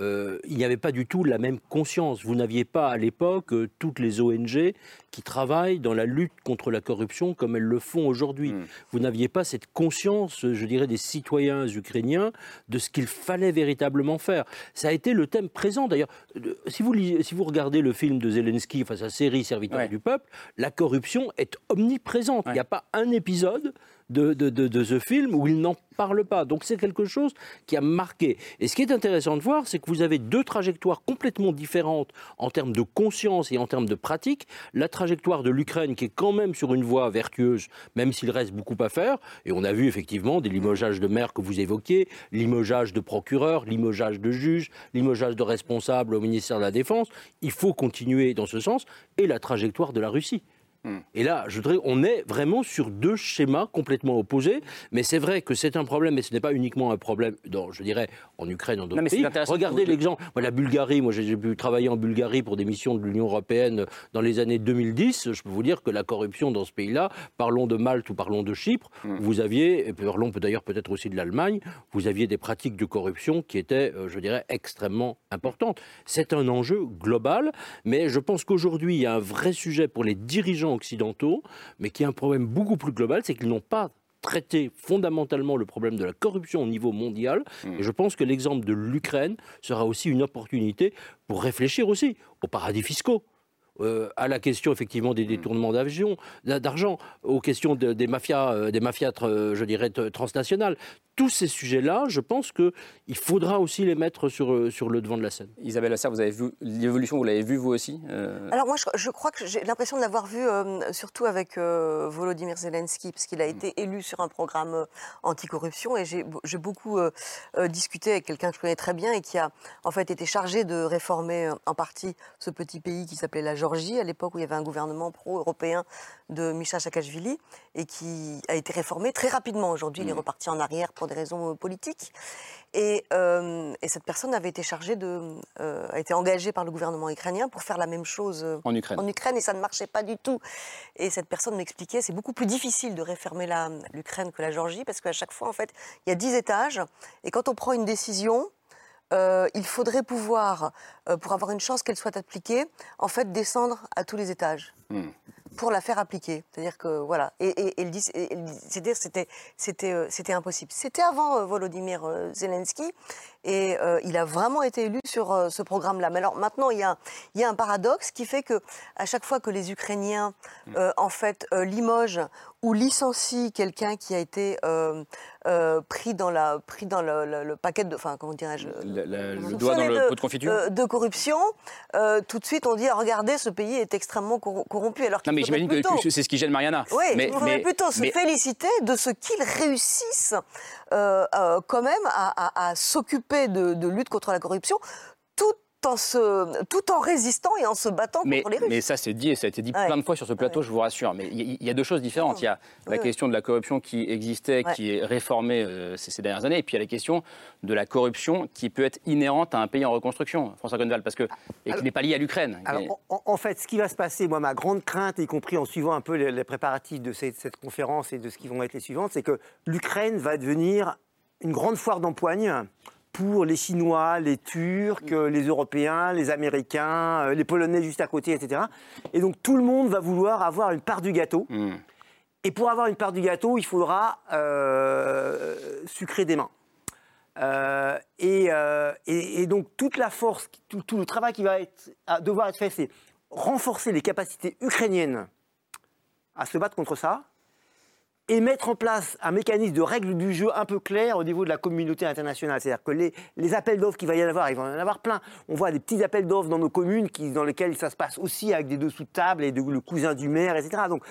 [SPEAKER 14] Euh, il n'y avait pas du tout la même conscience. Vous n'aviez pas à l'époque euh, toutes les ONG qui travaillent dans la lutte contre la corruption comme elles le font aujourd'hui. Hmm. Vous n'aviez pas cette conscience, je dirais, des citoyens ukrainiens de ce qu'il fallait véritablement faire. Ça a été le thème présent d'ailleurs. Si vous, si vous regardez le film de Zelensky, enfin sa série Serviteur du peuple, la corruption est omniprésente. Il n'y a pas un épisode de, de, ce film où il n'en parle pas. Donc c'est quelque chose qui a marqué. Et ce qui est intéressant de voir, c'est que vous avez deux trajectoires complètement différentes en termes de conscience et en termes de pratique. La trajectoire de l'Ukraine qui est quand même sur une voie vertueuse, même s'il reste beaucoup à faire. Et on a vu effectivement des limogeages de maires que vous évoquez, limogeage de procureurs, limogeage de juges, limogeage de responsables au ministère de la Défense. Il faut continuer dans ce sens. Et la trajectoire de la Russie. Hmm. Et là, je voudrais, on est vraiment sur deux schémas complètement opposés. Mais c'est vrai que c'est un problème, mais ce n'est pas uniquement un problème, dans, je dirais, en Ukraine, en d'autres pays. Regardez l'exemple. la Bulgarie, moi j'ai pu travailler en Bulgarie pour des missions de l'Union européenne dans les années 2010. Je peux vous dire que la corruption dans ce pays-là, parlons de Malte ou parlons de Chypre, hmm. vous aviez, et parlons d'ailleurs peut-être aussi de l'Allemagne, vous aviez des pratiques de corruption qui étaient, euh, je dirais, extrêmement importantes. C'est un enjeu global, mais je pense qu'aujourd'hui, il y a un vrai sujet pour les dirigeants occidentaux, mais qui a un problème beaucoup plus global, c'est qu'ils n'ont pas traité fondamentalement le problème de la corruption au niveau mondial. Hmm. Et je pense que l'exemple de l'Ukraine sera aussi une opportunité pour réfléchir aussi aux paradis fiscaux. Euh, à la question effectivement des hmm. détournements d'argent, aux questions des mafias, euh, des mafias euh, je dirais, transnationales tous ces sujets-là, je pense qu'il faudra aussi les mettre sur, sur le devant de la scène.
[SPEAKER 2] Isabelle Lasserre, vous avez vu l'évolution, vous l'avez vu vous aussi
[SPEAKER 13] euh? Alors moi, je, crois que j'ai l'impression de l'avoir vu euh, surtout avec Volodymyr Zelensky, parce qu'il a été élu sur un programme anticorruption, et j'ai beaucoup discuté avec quelqu'un que je connais très bien et qui a en fait été chargé de réformer en partie ce petit pays qui s'appelait la Géorgie, à l'époque où il y avait un gouvernement pro-européen de Misha Saakashvili, et qui a été réformé très rapidement. Aujourd'hui, il est mmh. reparti en arrière pour des raisons euh, politiques. Euh, et, cette personne avait été chargée de, euh, a été engagée par le gouvernement ukrainien pour faire la même chose
[SPEAKER 2] en Ukraine.
[SPEAKER 13] En Ukraine et ça ne marchait pas du tout. Et cette personne m'expliquait, c'est beaucoup plus difficile de réformer l'Ukraine que la Géorgie parce qu'à chaque fois, en fait, il y a dix étages et quand on prend une décision, il faudrait pouvoir, pour avoir une chance qu'elle soit appliquée, en fait, descendre à tous les étages. Hmm pour la faire appliquer. C'est-à-dire que voilà. Et, et, et, c'était c'était euh, c'était impossible. C'était avant euh, Volodymyr euh, Zelensky et il a vraiment été élu sur ce programme-là. Mais alors maintenant il y a il y a un paradoxe qui fait que à chaque fois que les Ukrainiens mm. en fait limogent ou licencient quelqu'un qui a été pris dans la pris dans le, paquet de enfin comment dirais-je
[SPEAKER 2] le, doigt dans le pot de confiture
[SPEAKER 13] de corruption tout de suite on dit regardez ce pays est extrêmement corrompu alors
[SPEAKER 2] j'imagine que c'est ce qui gêne Mariana.
[SPEAKER 13] Oui, mais, il plutôt se féliciter de ce qu'ils réussissent euh, euh, quand même à, s'occuper de, de lutte contre la corruption, en se, tout en résistant et en se battant contre les Russes.
[SPEAKER 2] Mais ça, c'est dit, et ça a été dit plein de fois sur ce plateau, je vous rassure. Mais il y, a deux choses différentes. Il y a la question de la corruption qui existait, qui est réformée euh, ces, dernières années, et puis il y a la question de la corruption qui peut être inhérente à un pays en reconstruction, François Gonval, parce que, et qui n'est pas liée à l'Ukraine.
[SPEAKER 10] En, fait, ce qui va se passer, moi, ma grande crainte, y compris en suivant un peu les, préparatifs de cette, cette conférence et de ce qui vont être les suivantes, c'est que l'Ukraine va devenir une grande foire d'empoigne pour les Chinois, les Turcs, les Européens, les Américains, les Polonais juste à côté, etc. Et donc tout le monde va vouloir avoir une part du gâteau.
[SPEAKER 2] Hmm.
[SPEAKER 10] Et pour avoir une part du gâteau, il faudra sucrer des mains. et, et, donc toute la force, tout, tout, le travail qui va être, devoir être fait, c'est renforcer les capacités ukrainiennes à se battre contre ça et mettre en place un mécanisme de règle du jeu un peu clair au niveau de la communauté internationale. C'est-à-dire que les, appels d'offres qu'il va y avoir, il va y en avoir plein. On voit des petits appels d'offres dans nos communes dans lesquels ça se passe aussi avec des dessous de table et le cousin du maire, etc. Donc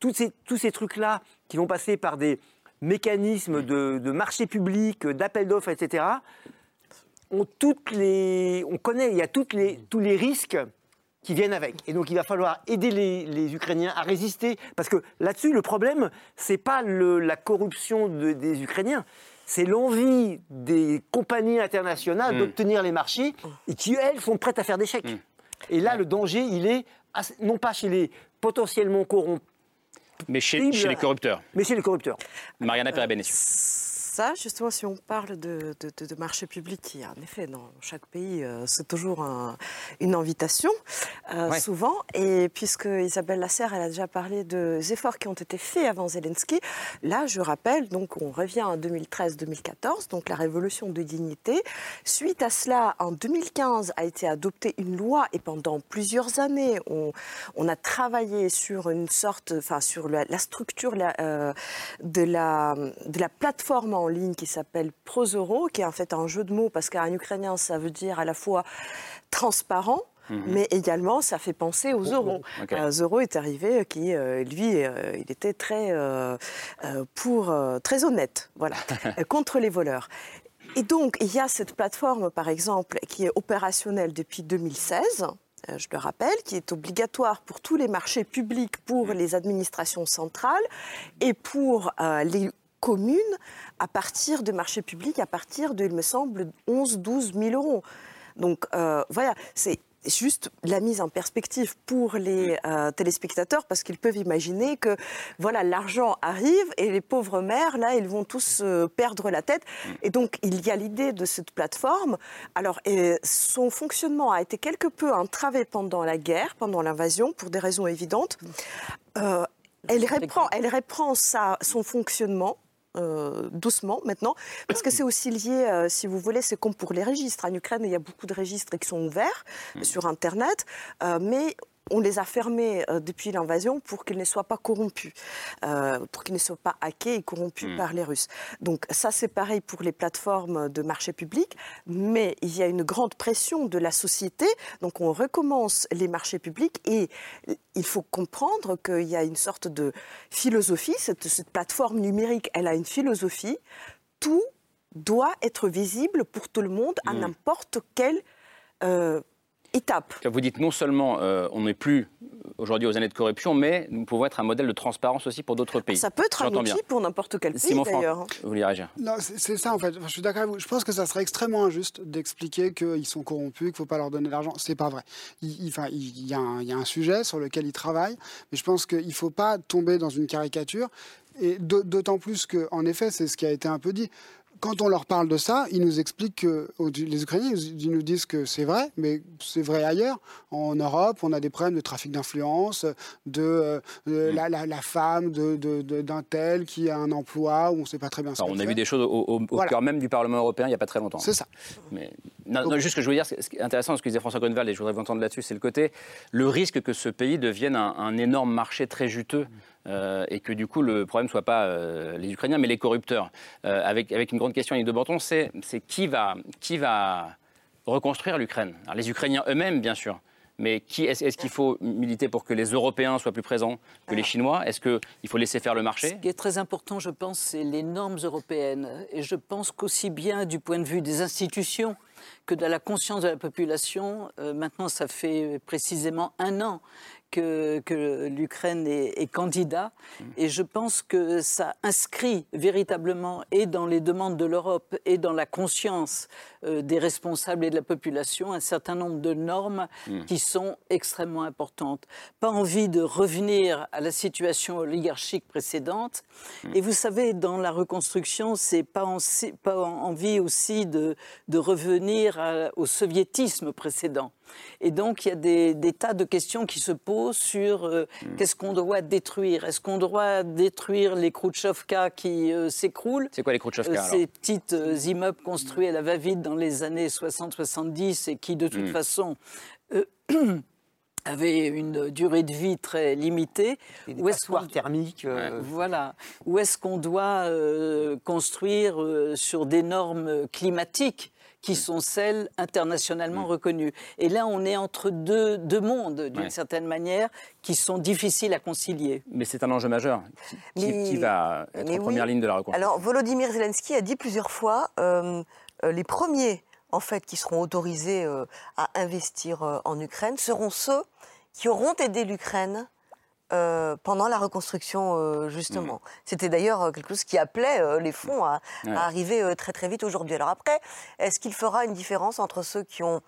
[SPEAKER 10] tous ces, trucs-là qui vont passer par des mécanismes de, marché public, d'appels d'offres, etc., on connaît, il y a les, tous les risques qui viennent avec. Et donc il va falloir aider les, Ukrainiens à résister, parce que là-dessus, le problème, c'est pas la corruption des Ukrainiens, c'est l'envie des compagnies internationales mm. d'obtenir les marchés et qui, elles, sont prêtes à faire des chèques. Mm. Et là, le danger, il est non pas chez les potentiellement corrompus,
[SPEAKER 2] mais chez, les corrupteurs.
[SPEAKER 10] Mais chez les corrupteurs.
[SPEAKER 2] Mariana
[SPEAKER 11] euh, ça, justement, si on parle de, marché public, qui en effet, dans chaque pays, euh, c'est toujours une invitation, euh, souvent. Et puisque Isabelle Lasserre, elle a déjà parlé des efforts qui ont été faits avant Zelensky, là, je rappelle, donc on revient en 2013-2014, donc la révolution de dignité. Suite à cela, en 2015, a été adoptée une loi et pendant plusieurs années, on, a travaillé sur une sorte, enfin, sur la, structure euh, de, la, de la plateforme en ligne qui s'appelle Prozoro, qui est en fait un jeu de mots parce qu'en ukrainien, ça veut dire à la fois transparent, mhm. mais également ça fait penser aux euros. Un euro est arrivé euh, qui, euh, lui, euh, il était très, pour, très honnête, voilà, contre les voleurs. Et donc, il y a cette plateforme, par exemple, qui est opérationnelle depuis 2016 je le rappelle, qui est obligatoire pour tous les marchés publics, pour mhm. les administrations centrales et pour les communes à partir de marchés publics, à partir de, il me semble, 11-12 000 euros. Donc euh, voilà, c'est juste la mise en perspective pour les euh, téléspectateurs parce qu'ils peuvent imaginer que voilà l'argent arrive et les pauvres mères là ils vont tous euh, perdre la tête. Et donc il y a l'idée de cette plateforme. Alors son fonctionnement a été quelque peu entravé pendant la guerre pendant l'invasion pour des raisons évidentes. Elle reprend, elle reprend sa, son fonctionnement euh, doucement maintenant, parce que c'est aussi lié, euh, si vous voulez, c'est comme pour les registres. En Ukraine, il y a beaucoup de registres qui sont ouverts mm. sur Internet, euh, mais on les a fermés euh, depuis l'invasion pour qu'ils ne soient pas corrompus, euh, pour qu'ils ne soient pas hackés et corrompus hmm. par les Russes. Donc ça, c'est pareil pour les plateformes de marché public, mais il y a une grande pression de la société, donc on recommence les marchés publics et il faut comprendre qu'il y a une sorte de philosophie, cette, plateforme numérique, elle a une philosophie, tout doit être visible pour tout le monde à hmm. n'importe quel euh, étape.
[SPEAKER 2] Vous dites non seulement euh, on n'est plus aujourd'hui aux années de corruption, mais nous pouvons être un modèle de transparence aussi pour d'autres pays.
[SPEAKER 11] Ça peut être un outil pour n'importe quel pays d'ailleurs.
[SPEAKER 2] Vous voulez réagir
[SPEAKER 12] Non, c'est ça en fait. je suis d'accord avec vous. Je pense que ça serait extrêmement injuste d'expliquer qu'ils sont corrompus, qu'il ne faut pas leur donner l'argent. C'est pas vrai. Il, enfin, il, y a un, il y a un sujet sur lequel ils travaillent, mais je pense qu'il ne faut pas tomber dans une caricature. Et d'autant plus qu'en effet, c'est ce qui a été un peu dit quand on leur parle de ça, ils nous expliquent que les Ukrainiens, ils nous disent que c'est vrai, mais c'est vrai ailleurs. En Europe, on a des problèmes de trafic d'influence, de, euh, la, femme d'un de, tel qui a un emploi où on ne sait pas très bien ce
[SPEAKER 2] On a vu des choses au, cœur même du Parlement européen il n'y a pas très longtemps.
[SPEAKER 12] C'est ça.
[SPEAKER 2] Mais, non, juste ce que je veux dire, ce qui est intéressant, ce que disait François Grunewald, et je voudrais vous entendre là-dessus, c'est le côté, le risque que ce pays devienne un énorme marché très juteux. Euh, et que du coup le problème ne soit pas euh, les Ukrainiens mais les corrupteurs. Euh, avec, avec une grande question, Yves de Borton, c'est qui va, qui va reconstruire l'Ukraine? Les Ukrainiens eux-mêmes, bien sûr. Mais qui est-ce est qu'il faut militer pour que les Européens soient plus présents que les Chinois? Est-ce qu'il faut laisser faire le marché?
[SPEAKER 16] Ce qui est très important, je pense, c'est les normes européennes. Et je pense qu'aussi bien du point de vue des institutions que de la conscience de la population, maintenant ça fait précisément un an que, que l'Ukraine est, candidat mm. et je pense que ça inscrit véritablement et dans les demandes de l'Europe et dans la conscience euh, des responsables et de la population un certain nombre de normes mm. qui sont extrêmement importantes. Pas envie de revenir à la situation oligarchique précédente. Mm. Et vous savez, dans la reconstruction, c'est pas, pas envie aussi de, de revenir au soviétisme précédent. Et donc, il y a des, tas de questions qui se posent sur euh, hmm. qu'est-ce qu'on doit détruire? Est-ce qu'on doit détruire les Khrouchtchevka qui euh, s'écroulent?
[SPEAKER 2] C'est quoi les Khrouchtchevka
[SPEAKER 16] euh, Ces petites immeubles construits à la va-vite dans les années 60-70 et qui, de toute hmm. façon, avaient une durée de vie très limitée.
[SPEAKER 10] Ou est-ce thermique
[SPEAKER 16] Voilà. Où est-ce qu'on doit construire sur des normes climatiques? Qui sont celles internationalement reconnues. Et là, on est entre deux, deux mondes, d'une certaine manière, qui sont difficiles à concilier.
[SPEAKER 2] Mais c'est un enjeu majeur qui, va être en première ligne de la reconstruction.
[SPEAKER 13] Alors, Volodymyr Zelensky a dit plusieurs fois euh, euh, les premiers en fait, qui seront autorisés euh, à investir en Ukraine seront ceux qui auront aidé l'Ukraine euh, pendant la reconstruction, euh, justement. Mmh. C'était d'ailleurs euh, quelque chose qui appelait les fonds à, arriver très très vite aujourd'hui. Alors après, est-ce qu'il fera une différence entre ceux qui ont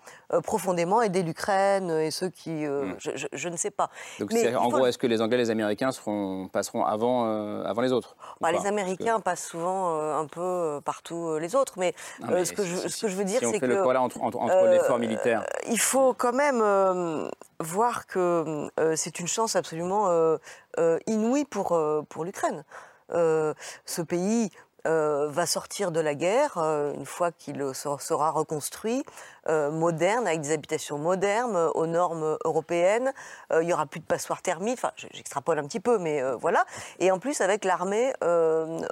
[SPEAKER 13] profondément aidé l'Ukraine et ceux qui... Mmh. Je, ne sais pas.
[SPEAKER 2] Donc en gros, est-ce que les Anglais et les Américains seront, passeront avant, avant les autres
[SPEAKER 13] bah, Les Américains passent souvent un peu partout les autres, mais, ce, que je, ce, que je, veux dire, c'est que...
[SPEAKER 2] le là entre, entre, l'effort militaire
[SPEAKER 13] Il faut quand même voir que c'est une chance absolument euh, euh, inouï pour, euh, pour l'Ukraine. ce pays va sortir de la guerre une fois qu'il sera reconstruit. Euh, moderne, avec des habitations modernes, euh, aux normes européennes. Euh, il n'y aura plus de passoires thermiques. Enfin, j'extrapole un petit peu, mais voilà. Et en plus, avec l'armée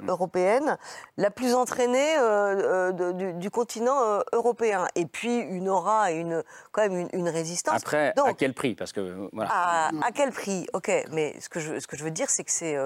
[SPEAKER 13] européenne la plus entraînée du, continent européen. Et puis, une aura et une, quand même une, résistance.
[SPEAKER 2] Après, à quel prix? Parce que, voilà.
[SPEAKER 13] à, quel prix? Ok, mais ce que je, ce que je veux dire, c'est que c'est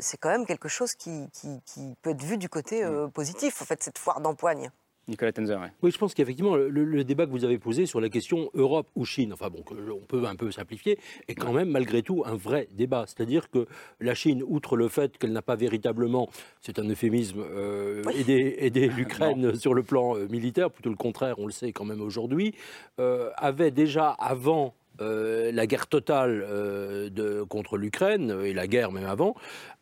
[SPEAKER 13] c'est quand même quelque chose qui, qui, qui, peut être vu du côté positif, en fait, cette foire d'empoigne.
[SPEAKER 2] Nicolas Tenzer.
[SPEAKER 14] Oui, je pense qu'effectivement, le, débat que vous avez posé sur la question Europe ou Chine, enfin bon, on peut un peu simplifier, est quand même malgré tout un vrai débat. C'est-à-dire que la Chine, outre le fait qu'elle n'a pas véritablement, c'est un euphémisme, euh, aidé, l'Ukraine sur le plan euh, militaire, plutôt le contraire, on le sait quand même aujourd'hui, euh, avait déjà avant la guerre totale de, contre l'Ukraine, et la guerre même avant,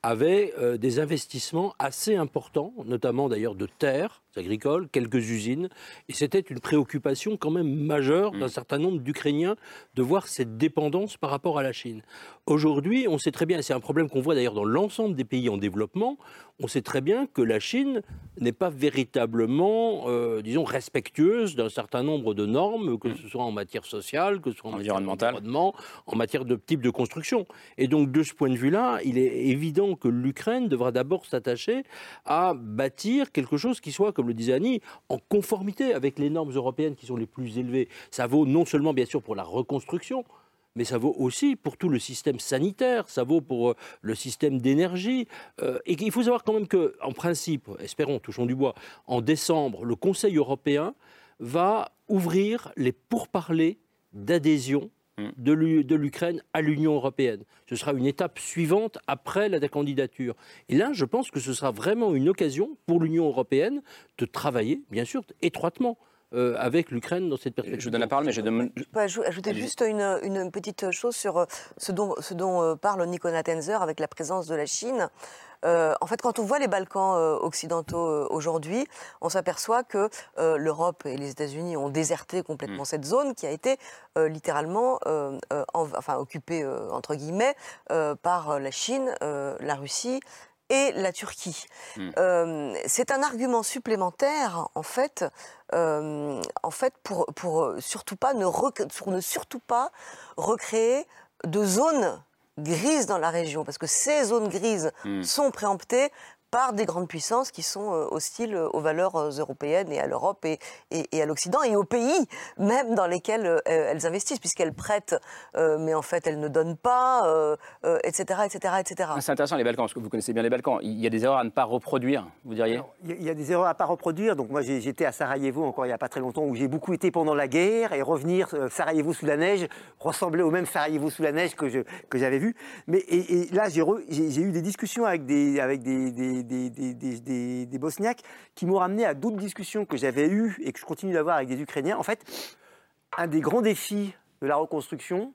[SPEAKER 14] avait des investissements assez importants, notamment d'ailleurs de terres, agricoles, quelques usines. Et c'était une préoccupation quand même majeure d'un mm. certain nombre d'Ukrainiens de voir cette dépendance par rapport à la Chine. Aujourd'hui, on sait très bien, et c'est un problème qu'on voit d'ailleurs dans l'ensemble des pays en développement, on sait très bien que la Chine n'est pas véritablement, euh, disons, respectueuse d'un certain nombre de normes, que ce soit en matière sociale, que ce soit en environnemental, en matière de type de construction. Et donc, de ce point de vue-là, il est évident que l'Ukraine devra d'abord s'attacher à bâtir quelque chose qui soit comme le disait Annie, en conformité avec les normes européennes qui sont les plus élevées. Ça vaut non seulement, bien sûr, pour la reconstruction, mais ça vaut aussi pour tout le système sanitaire, ça vaut pour euh, le système d'énergie. Euh, et il faut savoir quand même que, en principe, espérons, touchons du bois, en décembre, le Conseil européen va ouvrir les pourparlers d'adhésion Mm. de l'Ukraine à l'Union européenne. Ce sera une étape suivante après la candidature. Et là, je pense que ce sera vraiment une occasion pour l'Union européenne de travailler, bien sûr, étroitement. Euh, avec l'Ukraine dans cette perspective.
[SPEAKER 2] Je vous donne la parole, mais je demande.
[SPEAKER 13] Je peux ajouter juste une, petite chose sur euh, ce dont, ce dont euh, parle Nicolas Tenzer avec la présence de la Chine. Euh, en fait, quand on voit les Balkans euh, occidentaux euh, aujourd'hui, on s'aperçoit que l'Europe et les États-Unis ont déserté complètement mm. cette zone qui a été littéralement enfin, occupée, entre guillemets, par la Chine, la Russie et la Turquie. Mm. c'est un argument supplémentaire, en fait, en fait pour, pour, surtout pas ne, pour ne surtout pas recréer de zones grises dans la région, parce que ces zones grises hmm. sont préemptées par des grandes puissances qui sont euh, hostiles aux valeurs euh, européennes et à l'Europe et, et, à l'Occident et aux pays même dans lesquels euh, elles investissent, puisqu'elles prêtent, mais en fait elles ne donnent pas, etc., etc., etc.
[SPEAKER 2] C'est intéressant les Balkans, parce que vous connaissez bien les Balkans. Il y a des erreurs à ne pas reproduire, vous diriez?
[SPEAKER 10] Il y a des erreurs à ne pas reproduire. Donc moi j'étais à Sarajevo encore il n'y a pas très longtemps, où j'ai beaucoup été pendant la guerre, et revenir Sarajevo sous la neige ressemblait au même Sarajevo sous la neige que, je, que j'avais vu. Mais et, là j'ai, j'ai, eu des discussions avec des, avec des, des des, des, Bosniaques qui m'ont ramené à d'autres discussions que j'avais eues et que je continue d'avoir avec des Ukrainiens. En fait, un des grands défis de la reconstruction,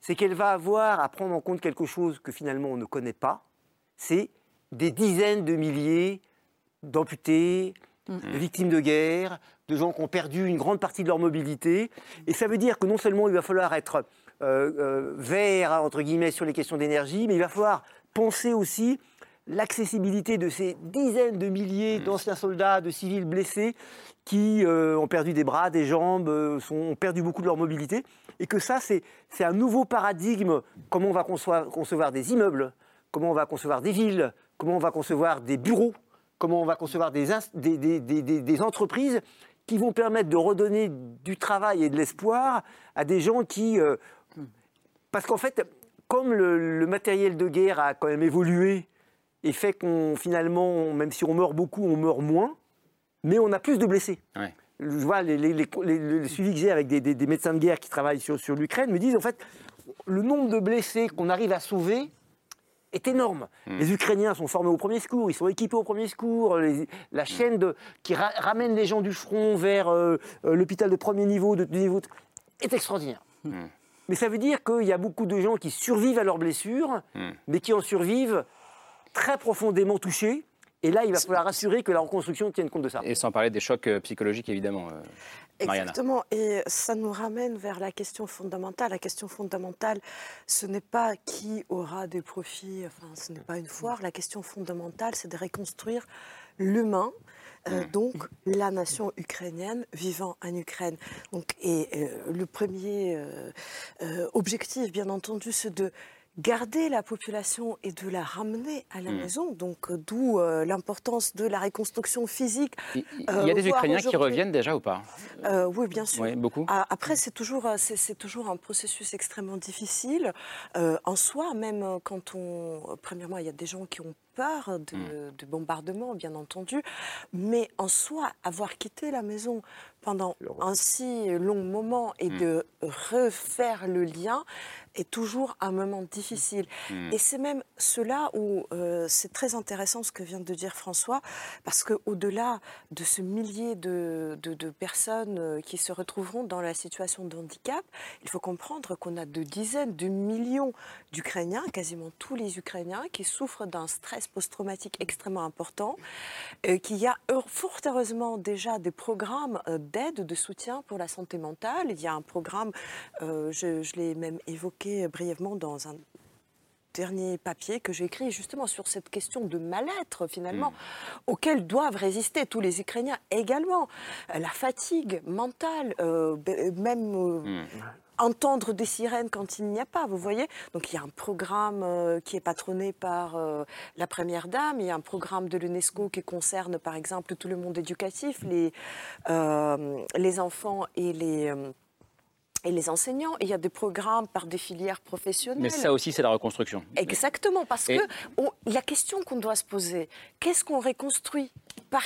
[SPEAKER 10] c'est qu'elle va avoir à prendre en compte quelque chose que finalement on ne connaît pas, c'est des dizaines de milliers d'amputés, de mm. victimes de guerre, de gens qui ont perdu une grande partie de leur mobilité. Et ça veut dire que non seulement il va falloir être euh, euh, vert, entre guillemets, sur les questions d'énergie, mais il va falloir penser aussi l'accessibilité de ces dizaines de milliers mmh. d'anciens soldats, de civils blessés qui euh, ont perdu des bras, des jambes, euh, ont perdu beaucoup de leur mobilité, et que ça, c'est un nouveau paradigme, comment on va concevoir, des immeubles, comment on va concevoir des villes, comment on va concevoir des bureaux, comment on va concevoir des, des, entreprises qui vont permettre de redonner du travail et de l'espoir à des gens qui... Euh, parce qu'en fait, comme le, matériel de guerre a quand même évolué et fait qu'on finalement, même si on meurt beaucoup, on meurt moins, mais on a plus de blessés. Je vois les, les, les, suivis que j'ai avec des, médecins de guerre qui travaillent sur, sur l'Ukraine me disent en fait le nombre de blessés qu'on arrive à sauver est énorme. Hmm. Les Ukrainiens sont formés au premier secours, ils sont équipés au premier secours. la chaîne de, qui ramène les gens du front vers euh, euh, l'hôpital de premier niveau, de, niveau, est extraordinaire. Hmm. Mais ça veut dire qu'il y a beaucoup de gens qui survivent à leurs blessures, hmm. mais qui en survivent très profondément touchés. Et là, il va falloir assurer que la reconstruction tienne compte de ça.
[SPEAKER 2] Et sans parler des chocs euh, psychologiques, évidemment. Euh,
[SPEAKER 11] Exactement. Et ça nous ramène vers la question fondamentale. La question fondamentale, ce n'est pas qui aura des profits, enfin, ce n'est pas une foire. La question fondamentale, c'est de reconstruire l'humain. Euh, mm. donc la nation ukrainienne vivant en Ukraine. Donc, et le premier objectif, bien entendu, c'est de garder la population et de la ramener à la hmm. maison. Donc, euh, d'où euh, l'importance de la reconstruction physique.
[SPEAKER 2] Il, y a euh, des Ukrainiens qui reviennent déjà ou pas?
[SPEAKER 11] Oui, bien sûr.
[SPEAKER 2] beaucoup.
[SPEAKER 11] Ah, après, c'est toujours, c'est, toujours un processus extrêmement difficile. en soi, même quand on. Premièrement, il y a des gens qui ont peur de, hmm. de bombardements, bien entendu. Mais en soi, avoir quitté la maison pendant un si long moment et hmm. de refaire le lien, est toujours un moment difficile. Mm. Et c'est même cela où euh, c'est très intéressant ce que vient de dire François, parce qu'au-delà de ce millier de, de, personnes euh, qui se retrouveront dans la situation de handicap, il faut comprendre qu'on a de dizaines de millions d'Ukrainiens, quasiment tous les Ukrainiens, qui souffrent d'un stress post-traumatique extrêmement important, euh, qu'il y a fort heureusement déjà des programmes d'aide, de soutien pour la santé mentale. Il y a un programme, je, je l'ai même évoqué, brièvement dans un dernier papier que j'ai écrit justement sur cette question de mal-être finalement, mm. auquel doivent résister tous les Ukrainiens également. Euh, la fatigue mentale, euh, même euh, mm. Entendre des sirènes quand il n'y a pas, vous voyez. Donc il y a un programme qui est patronné par la Première Dame, il y a un programme de l'UNESCO qui concerne par exemple tout le monde éducatif, les, les enfants et les et les enseignants. il y a des programmes par des filières professionnelles.
[SPEAKER 2] Mais ça aussi, c'est la reconstruction.
[SPEAKER 11] Exactement, parce que la question qu'on doit se poser, qu'est-ce qu'on reconstruit? Par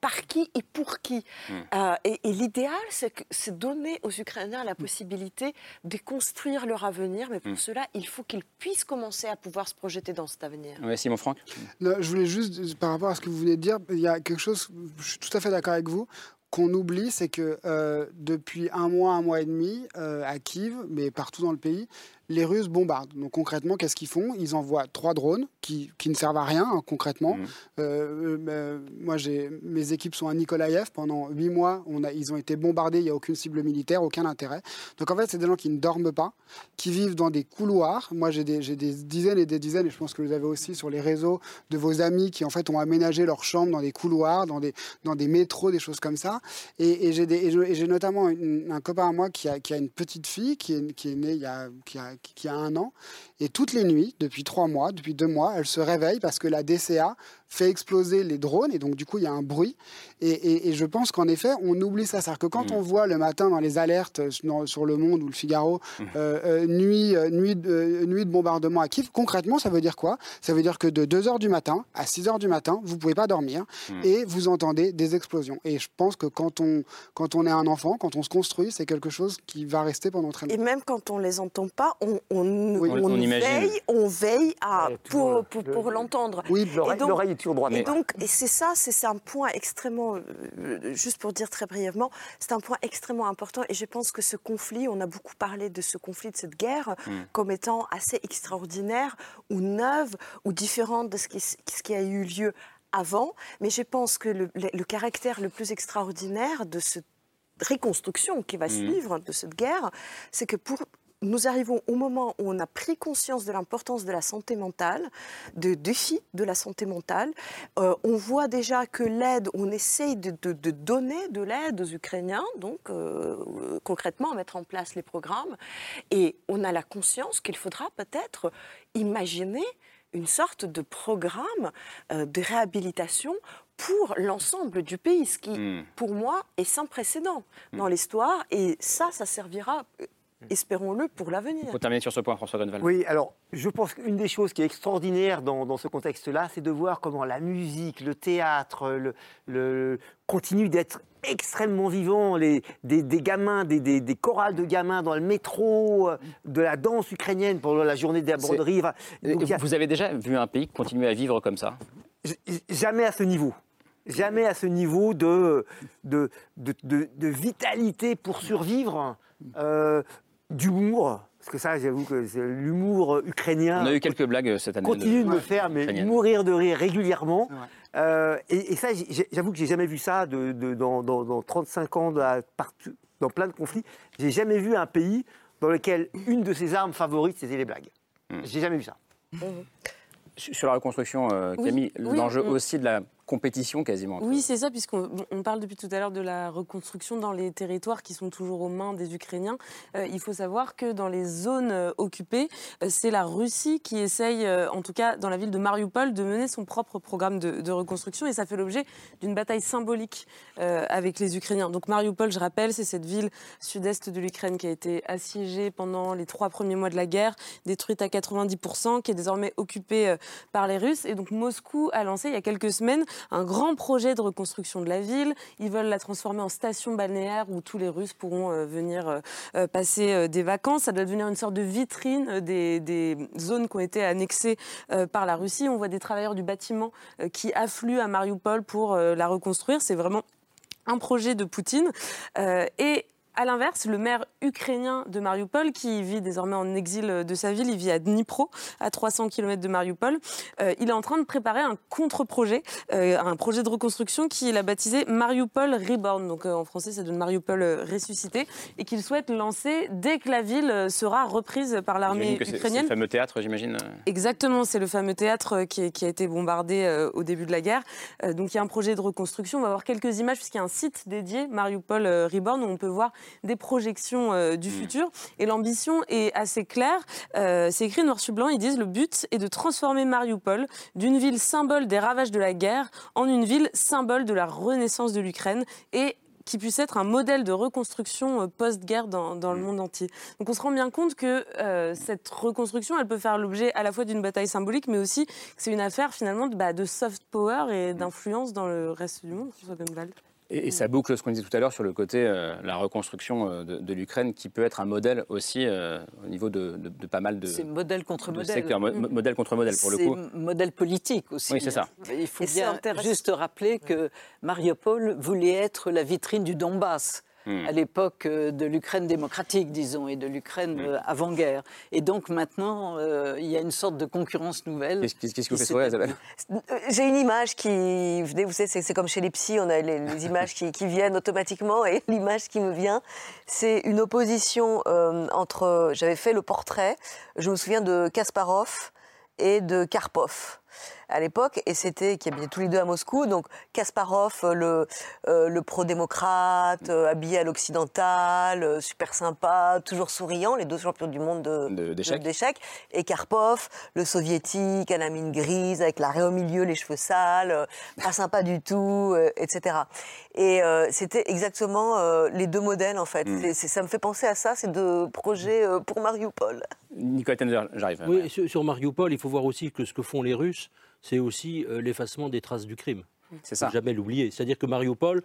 [SPEAKER 11] par qui et pour qui. Hmm. Euh, et, l'idéal, c'est donner aux Ukrainiens la possibilité de construire leur avenir, mais pour hmm. cela, il faut qu'ils puissent commencer à pouvoir se projeter dans cet avenir.
[SPEAKER 2] Oui, Simon Franck
[SPEAKER 12] Je voulais juste, par rapport à ce que vous venez de dire, il y a quelque chose, je suis tout à fait d'accord avec vous qu'on oublie, c'est que euh, depuis un mois, un mois et demi, euh, à Kiev, mais partout dans le pays, les Russes bombardent. Donc concrètement, qu'est-ce qu'ils font? Ils envoient trois drones qui, qui, ne servent à rien hein, concrètement. Mmh. Euh, euh moi, mes équipes sont à Nikolaïev. Pendant huit mois, on a, ils ont été bombardés. Il n'y a aucune cible militaire, aucun intérêt. Donc en fait, c'est des gens qui ne dorment pas, qui vivent dans des couloirs. Moi, j'ai des, des, dizaines et des dizaines, et je pense que vous avez aussi sur les réseaux de vos amis qui en fait ont aménagé leurs chambres dans des couloirs, dans des, dans des métros, des choses comme ça. Et, et j'ai notamment un copain à moi qui a, qui a une petite fille qui est, qui est née il y a, qui a qui a un an. Et toutes les nuits, depuis trois mois, depuis deux mois, elle se réveille parce que la DCA fait exploser les drones et donc du coup il y a un bruit. Et, je pense qu'en effet on oublie ça. C'est-à-dire que quand mm. on voit le matin dans les alertes sur Le Monde ou Le Figaro, mm. euh, euh, nuit, euh, nuit, de, nuit de bombardement à Kiev, concrètement ça veut dire quoi? Ça veut dire que de 2h du matin à 6h du matin, vous pouvez pas dormir mm. et vous entendez des explosions. Et je pense que quand on, quand on est un enfant, quand on se construit, c'est quelque chose qui va rester pendant très longtemps.
[SPEAKER 11] Et même quand on les entend pas, on, on, on, veille, on veille à, pour, pour, pour l'entendre.
[SPEAKER 10] Oui, l'oreille
[SPEAKER 11] et donc, et c'est ça, c'est un point extrêmement, euh, juste pour dire très brièvement, c'est un point extrêmement important. Et je pense que ce conflit, on a beaucoup parlé de ce conflit, de cette guerre, hmm. comme étant assez extraordinaire ou neuve ou différente de ce qui, ce qui a eu lieu avant. Mais je pense que le, le, caractère le plus extraordinaire de cette reconstruction qui va hmm. suivre de cette guerre, c'est que pour nous arrivons au moment où on a pris conscience de l'importance de la santé mentale, de défis de la santé mentale. Euh, on voit déjà que l'aide, on essaye de, donner de l'aide aux Ukrainiens, donc euh, concrètement mettre en place les programmes. Et on a la conscience qu'il faudra peut-être imaginer une sorte de programme euh, de réhabilitation pour l'ensemble du pays, ce qui, hmm. pour moi, est sans précédent dans hmm. l'histoire. Et ça, ça servira espérons-le, pour l'avenir.
[SPEAKER 2] Pour terminer sur ce point, François Gonval.
[SPEAKER 10] Oui, alors je pense qu'une des choses qui est extraordinaire dans, ce contexte-là, c'est de voir comment la musique, le théâtre, le, le continuent d'être extrêmement vivants. Les, des, gamins, des, des, chorales de gamins dans le métro, euh, de la danse ukrainienne pendant la journée des broderies.
[SPEAKER 2] Vous avez déjà vu un pays continuer à vivre comme ça?
[SPEAKER 10] Jamais à ce niveau jamais à ce niveau de, de, de, vitalité pour survivre. Euh, d'humour. Parce que ça, j'avoue que l'humour ukrainien.
[SPEAKER 2] On a eu quelques blagues cette année.
[SPEAKER 10] Continue de, me faire mais mourir de rire régulièrement. Euh, et, ça, j'avoue que j'ai jamais vu ça de, dans, dans, 35 ans, dans plein de conflits. J'ai jamais vu un pays dans lequel une de ses armes favorites, c'était les blagues. Hmm. J'ai jamais vu ça.
[SPEAKER 2] Sur la reconstruction, euh, Camille, l'enjeu aussi de la compétition quasiment.
[SPEAKER 15] Oui, c'est ça, puisqu'on on parle depuis tout à l'heure de la reconstruction dans les territoires qui sont toujours aux mains des Ukrainiens. Euh, il faut savoir que dans les zones euh, occupées, euh, c'est la Russie qui essaye, en tout cas dans la ville de Mariupol, de mener son propre programme de, reconstruction et ça fait l'objet d'une bataille symbolique avec les Ukrainiens. Donc Mariupol, je rappelle, c'est cette ville sud-est de l'Ukraine qui a été assiégée pendant les trois premiers mois de la guerre, détruite à 90%, qui est désormais occupée par les Russes. Et donc Moscou a lancé il y a quelques semaines un grand projet de reconstruction de la ville. Ils veulent la transformer en station balnéaire où tous les Russes pourront euh, venir euh, euh, passer des vacances. Ça doit devenir une sorte de vitrine des, zones qui ont été annexées par la Russie. On voit des travailleurs du bâtiment qui affluent à Mariupol pour la reconstruire. C'est vraiment un projet de Poutine. À l'inverse, le maire ukrainien de Mariupol, qui vit désormais en exil de sa ville, il vit à Dnipro, à 300 km de Mariupol, euh, il est en train de préparer un contre-projet, euh, un projet de reconstruction qu'il a baptisé Mariupol Reborn. Donc euh, en français, ça donne Mariupol ressuscité, et qu'il souhaite lancer dès que la ville sera reprise par l'armée ukrainienne. C'est
[SPEAKER 2] le fameux théâtre, j'imagine
[SPEAKER 15] Exactement, c'est le fameux théâtre qui, qui, a été bombardé au début de la guerre. donc il y a un projet de reconstruction. On va voir quelques images, puisqu'il y a un site dédié, Mariupol Reborn, où on peut voir des projections euh, du mm. futur. Et l'ambition est assez claire. Euh, c'est écrit noir sur blanc. Ils disent le but est de transformer Mariupol d'une ville symbole des ravages de la guerre en une ville symbole de la renaissance de l'Ukraine et qui puisse être un modèle de reconstruction euh, post-guerre dans, le mm. monde entier. Donc on se rend bien compte que cette reconstruction, elle peut faire l'objet à la fois d'une bataille symbolique, mais aussi que c'est une affaire finalement de, bah, de soft power et d'influence dans le reste du monde.
[SPEAKER 2] Et, ça boucle ce qu'on disait tout à l'heure sur le côté, euh, la reconstruction euh, de, l'Ukraine, qui peut être un modèle aussi euh, au niveau de, pas mal de.
[SPEAKER 16] C'est modèle contre modèle.
[SPEAKER 2] Mm. modèle contre modèle, pour le coup.
[SPEAKER 16] C'est modèle politique aussi.
[SPEAKER 2] Oui, c'est ça.
[SPEAKER 16] Il faut bien juste rappeler que Mariupol voulait être la vitrine du Donbass. Hmm. à l'époque euh, de l'Ukraine démocratique, disons, et de l'Ukraine hmm. euh, avant-guerre. Et donc maintenant, euh, il y a une sorte de concurrence nouvelle.
[SPEAKER 2] Qu'est-ce que vous faites Isabelle
[SPEAKER 13] J'ai une image qui, vous savez, c'est comme chez les psys, on a les, images qui, viennent automatiquement, et l'image qui me vient, c'est une opposition entre. J'avais fait le portrait, je me souviens de Kasparov et de Karpov. À l'époque, et c'était qui habitaient tous les deux à Moscou. Donc Kasparov, le, le pro-démocrate, habillé à l'occidental, super sympa, toujours souriant, les deux champions du monde d'échecs. De, et Karpov, le soviétique, à la mine grise, avec la raie au milieu, les cheveux sales, pas sympa du tout, etc. Et c'était exactement les deux modèles, en fait. Mm. ça me fait penser à ça, ces deux projets pour Mariupol.
[SPEAKER 2] Nicolas Tenzer, j'arrive.
[SPEAKER 14] Oui, sur, Mariupol, il faut voir aussi que ce que font les Russes, c'est aussi euh, l'effacement des traces du crime.
[SPEAKER 2] C'est ça.
[SPEAKER 14] jamais l'oublier. C'est-à-dire que Mariupol,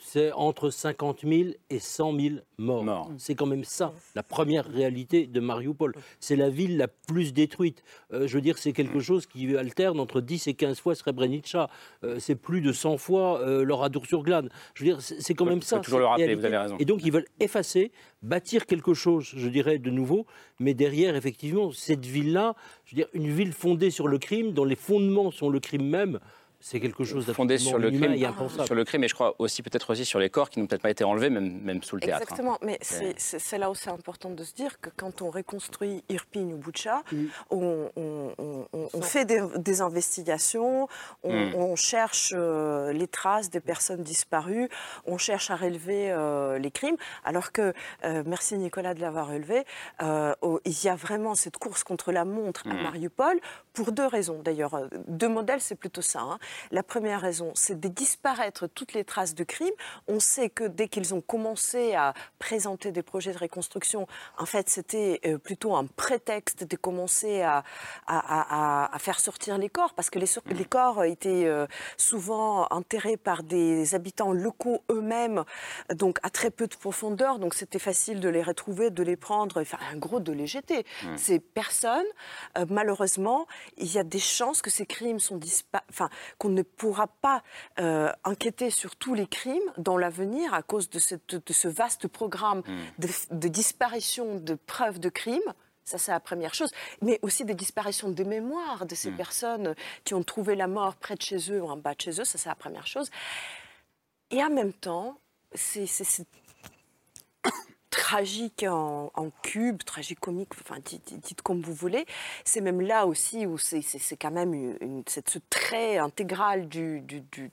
[SPEAKER 14] c'est entre 50 000 et 100 000 morts. C'est quand même ça, la première réalité de Mariupol. C'est la ville la plus détruite. Euh, je veux dire, c'est quelque chose qui alterne entre 10 et 15 fois Srebrenica. Euh, c'est plus de 100 fois euh, sur glane Je veux dire, c'est quand même ça.
[SPEAKER 2] toujours le rappeler, vous avez raison.
[SPEAKER 14] Et donc, ils veulent effacer, bâtir quelque chose, je dirais, de nouveau. Mais derrière, effectivement, cette ville-là, je veux dire, une ville fondée sur le crime, dont les fondements sont le crime même, c'est quelque chose
[SPEAKER 2] fondé sur le crime, sur le crime, et je crois aussi peut-être aussi sur les corps qui n'ont peut-être pas été enlevés, même, même sous le théâtre.
[SPEAKER 11] Hein. Exactement, mais c'est là où c'est important de se dire que quand on reconstruit Irpin ou Boucha, on, fait des, investigations, on, mm. cherche euh, les traces des personnes disparues, on cherche à relever euh, les crimes, alors que, euh, merci Nicolas de l'avoir relevé, il y a vraiment cette course contre la montre à mm. Mariupol pour deux raisons d'ailleurs. Deux modèles, c'est plutôt ça. Hein. La première raison, c'est de disparaître toutes les traces de crimes. On sait que dès qu'ils ont commencé à présenter des projets de reconstruction, en fait, c'était euh, plutôt un prétexte de commencer à, à, faire sortir les corps, parce que les, les corps étaient euh, souvent enterrés par des habitants locaux eux-mêmes, donc à très peu de profondeur, donc c'était facile de les retrouver, de les prendre, enfin, un gros de les jeter. Mmh. Ces personnes, euh, malheureusement, il y a des chances que ces crimes sont enfin, qu'on ne pourra pas euh, enquêter sur tous les crimes dans l'avenir à cause de, ce vaste programme hmm. de, disparition de preuves de crimes. Ça, c'est la première chose. Mais aussi des disparitions de mémoire de ces hmm. personnes qui ont trouvé la mort près de chez eux ou en bas de chez eux. Ça, c'est la première chose. Et en même temps, c'est tragique en, cube, tragique-comique, enfin, dites, comme vous voulez. C'est même là aussi où c'est quand même ce trait intégral du, du, du,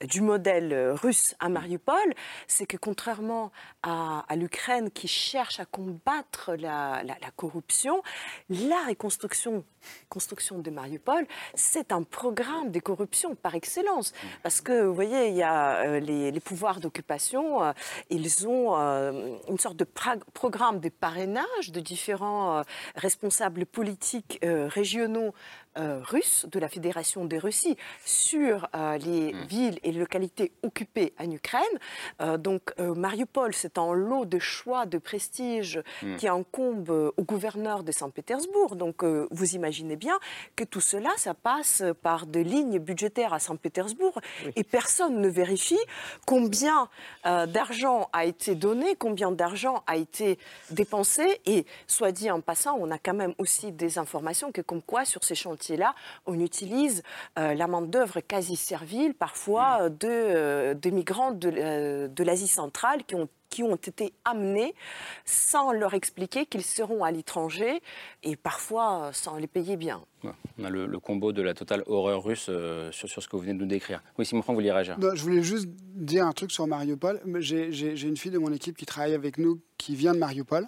[SPEAKER 11] du, modèle russe à Mariupol, c'est que contrairement à, l'Ukraine qui cherche à combattre la, la, corruption, la reconstruction construction de Mariupol, c'est un programme de corruption par excellence. Parce que, vous voyez, il y a euh, les, les pouvoirs d'occupation, euh, ils ont euh, une sorte de programme de parrainage de différents euh, responsables politiques euh, régionaux euh, russe de la Fédération de Russie sur euh, les hmm. villes et localités occupées en Ukraine. Euh, donc Mariupol, c'est un lot de choix, de prestige hmm. qui incombe au gouverneur de Saint-Pétersbourg. Donc vous imaginez bien que tout cela, ça passe par des lignes budgétaires à Saint-Pétersbourg et personne ne vérifie combien d'argent a été donné, combien d'argent a été dépensé. Et soit dit en passant, on a quand même aussi des informations que comme quoi sur ces chantiers là on utilise euh, la main-d'œuvre quasi servile, parfois, mm. euh, de, migrants de, euh, de l'Asie centrale qui ont qui ont été amenés sans leur expliquer qu'ils seront à l'étranger et parfois sans les payer bien.
[SPEAKER 2] on a le, combo de la totale horreur russe sur, sur, ce que vous venez de nous décrire. Oui, Simon Franck, vous voulez réagir
[SPEAKER 12] Je voulais juste dire un truc sur Mariupol. J'ai une fille de mon équipe qui travaille avec nous qui vient de Mariupol.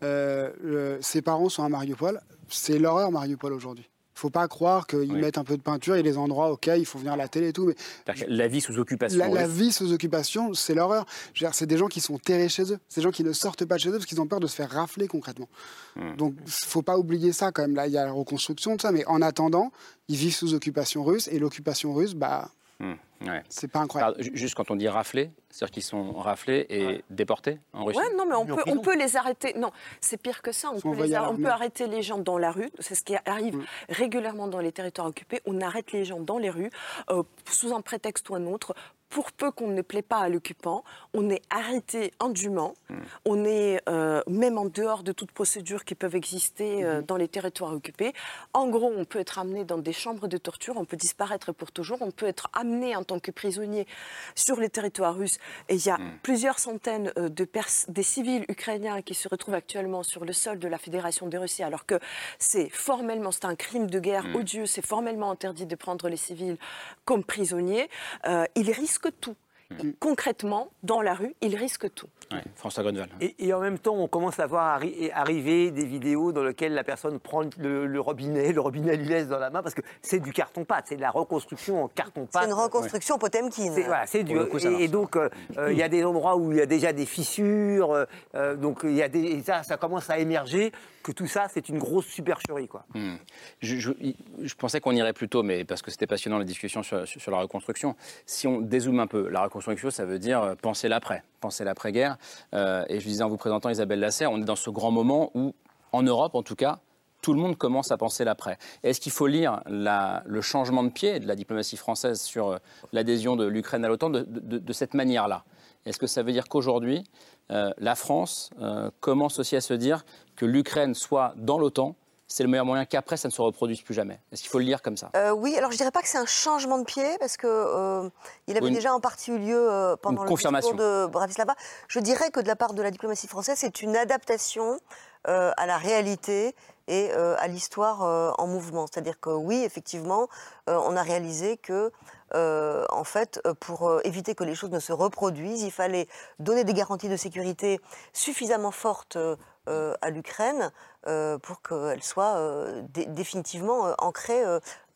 [SPEAKER 12] ses parents sont à Mariupol. C'est l'horreur Mariupol aujourd'hui faut pas croire qu'ils mettent un peu de peinture. Il y a des endroits, ok, il faut venir à la télé et tout. Mais
[SPEAKER 2] la vie sous occupation.
[SPEAKER 12] La, vie sous occupation, c'est l'horreur. C'est des gens qui sont terrés chez eux. C'est des gens qui ne sortent pas de chez eux parce qu'ils ont peur de se faire rafler concrètement. Hmm. Donc, faut pas oublier ça quand même. Là, il y a la reconstruction, tout ça. Mais en attendant, ils vivent sous occupation russe et l'occupation russe, bah, C'est pas incroyable.
[SPEAKER 2] juste quand on dit rafler, c'est-à-dire qu'ils sont raflés et déportés en Russie
[SPEAKER 11] Ouais, non, mais on peut, on peut les arrêter. Non, c'est pire que ça. On, peut, on peut, arrêter les gens dans la rue. C'est ce qui arrive hmm. régulièrement dans les territoires occupés. On arrête les gens dans les rues, euh, sous un prétexte ou un autre, pour peu qu'on ne plaît pas à l'occupant, on est arrêté indûment, hmm. on est euh, même en dehors de toute procédure qui peuvent exister euh, hmm. dans les territoires occupés. En gros, on peut être amené dans des chambres de torture, on peut disparaître pour toujours, on peut être amené en tant que prisonnier sur les territoires russes. Et il y a hmm. plusieurs centaines euh, de des civils ukrainiens qui se retrouvent actuellement sur le sol de la Fédération de Russie, alors que c'est formellement, c'est un crime de guerre odieux, c'est formellement interdit de prendre les civils comme prisonniers. ils risquent tout. Mm. Concrètement, dans la rue, il risque tout.
[SPEAKER 2] François Grunewald.
[SPEAKER 10] Et, en même temps, on commence à voir arriver des vidéos dans lesquelles la personne prend le, robinet, le robinet lui laisse dans la main, parce que c'est du carton-pâte, c'est de la reconstruction en carton-pâte.
[SPEAKER 13] C'est une reconstruction Potemkin.
[SPEAKER 10] Voilà, c'est du, et, donc, euh, euh, il y a des endroits où il y a déjà des fissures, euh, donc il y a des, ça, ça commence à émerger que tout ça, c'est une grosse supercherie. Quoi. Hmm.
[SPEAKER 2] Je, pensais qu'on irait plus tôt, mais parce que c'était passionnant la discussion sur, la reconstruction. Si on dézoome un peu, la reconstruction, ça veut dire euh, penser l'après, penser l'après-guerre. Euh, et je disais en vous présentant Isabelle Lasserre, on est dans ce grand moment où, en Europe en tout cas, tout le monde commence à penser l'après. Est-ce qu'il faut lire le changement de pied de la diplomatie française sur euh, l'adhésion de l'Ukraine à l'OTAN de, cette manière-là? Est-ce que ça veut dire qu'aujourd'hui, la France commence aussi à se dire que l'Ukraine soit dans l'OTAN, c'est le meilleur moyen qu'après ça ne se reproduise plus jamais. Est-ce qu'il faut le lire comme ça?
[SPEAKER 13] Euh, Oui, alors je dirais pas que c'est un changement de pied parce que euh, il avait déjà en partie eu lieu euh, pendant le discours de Bratislava. Je dirais que de la part de la diplomatie française, c'est une adaptation à la réalité et à l'histoire en mouvement. C'est-à-dire que oui, effectivement, on a réalisé que en fait, pour éviter que les choses ne se reproduisent, il fallait donner des garanties de sécurité suffisamment fortes euh, à l'Ukraine pour qu'elle soit euh, définitivement ancrée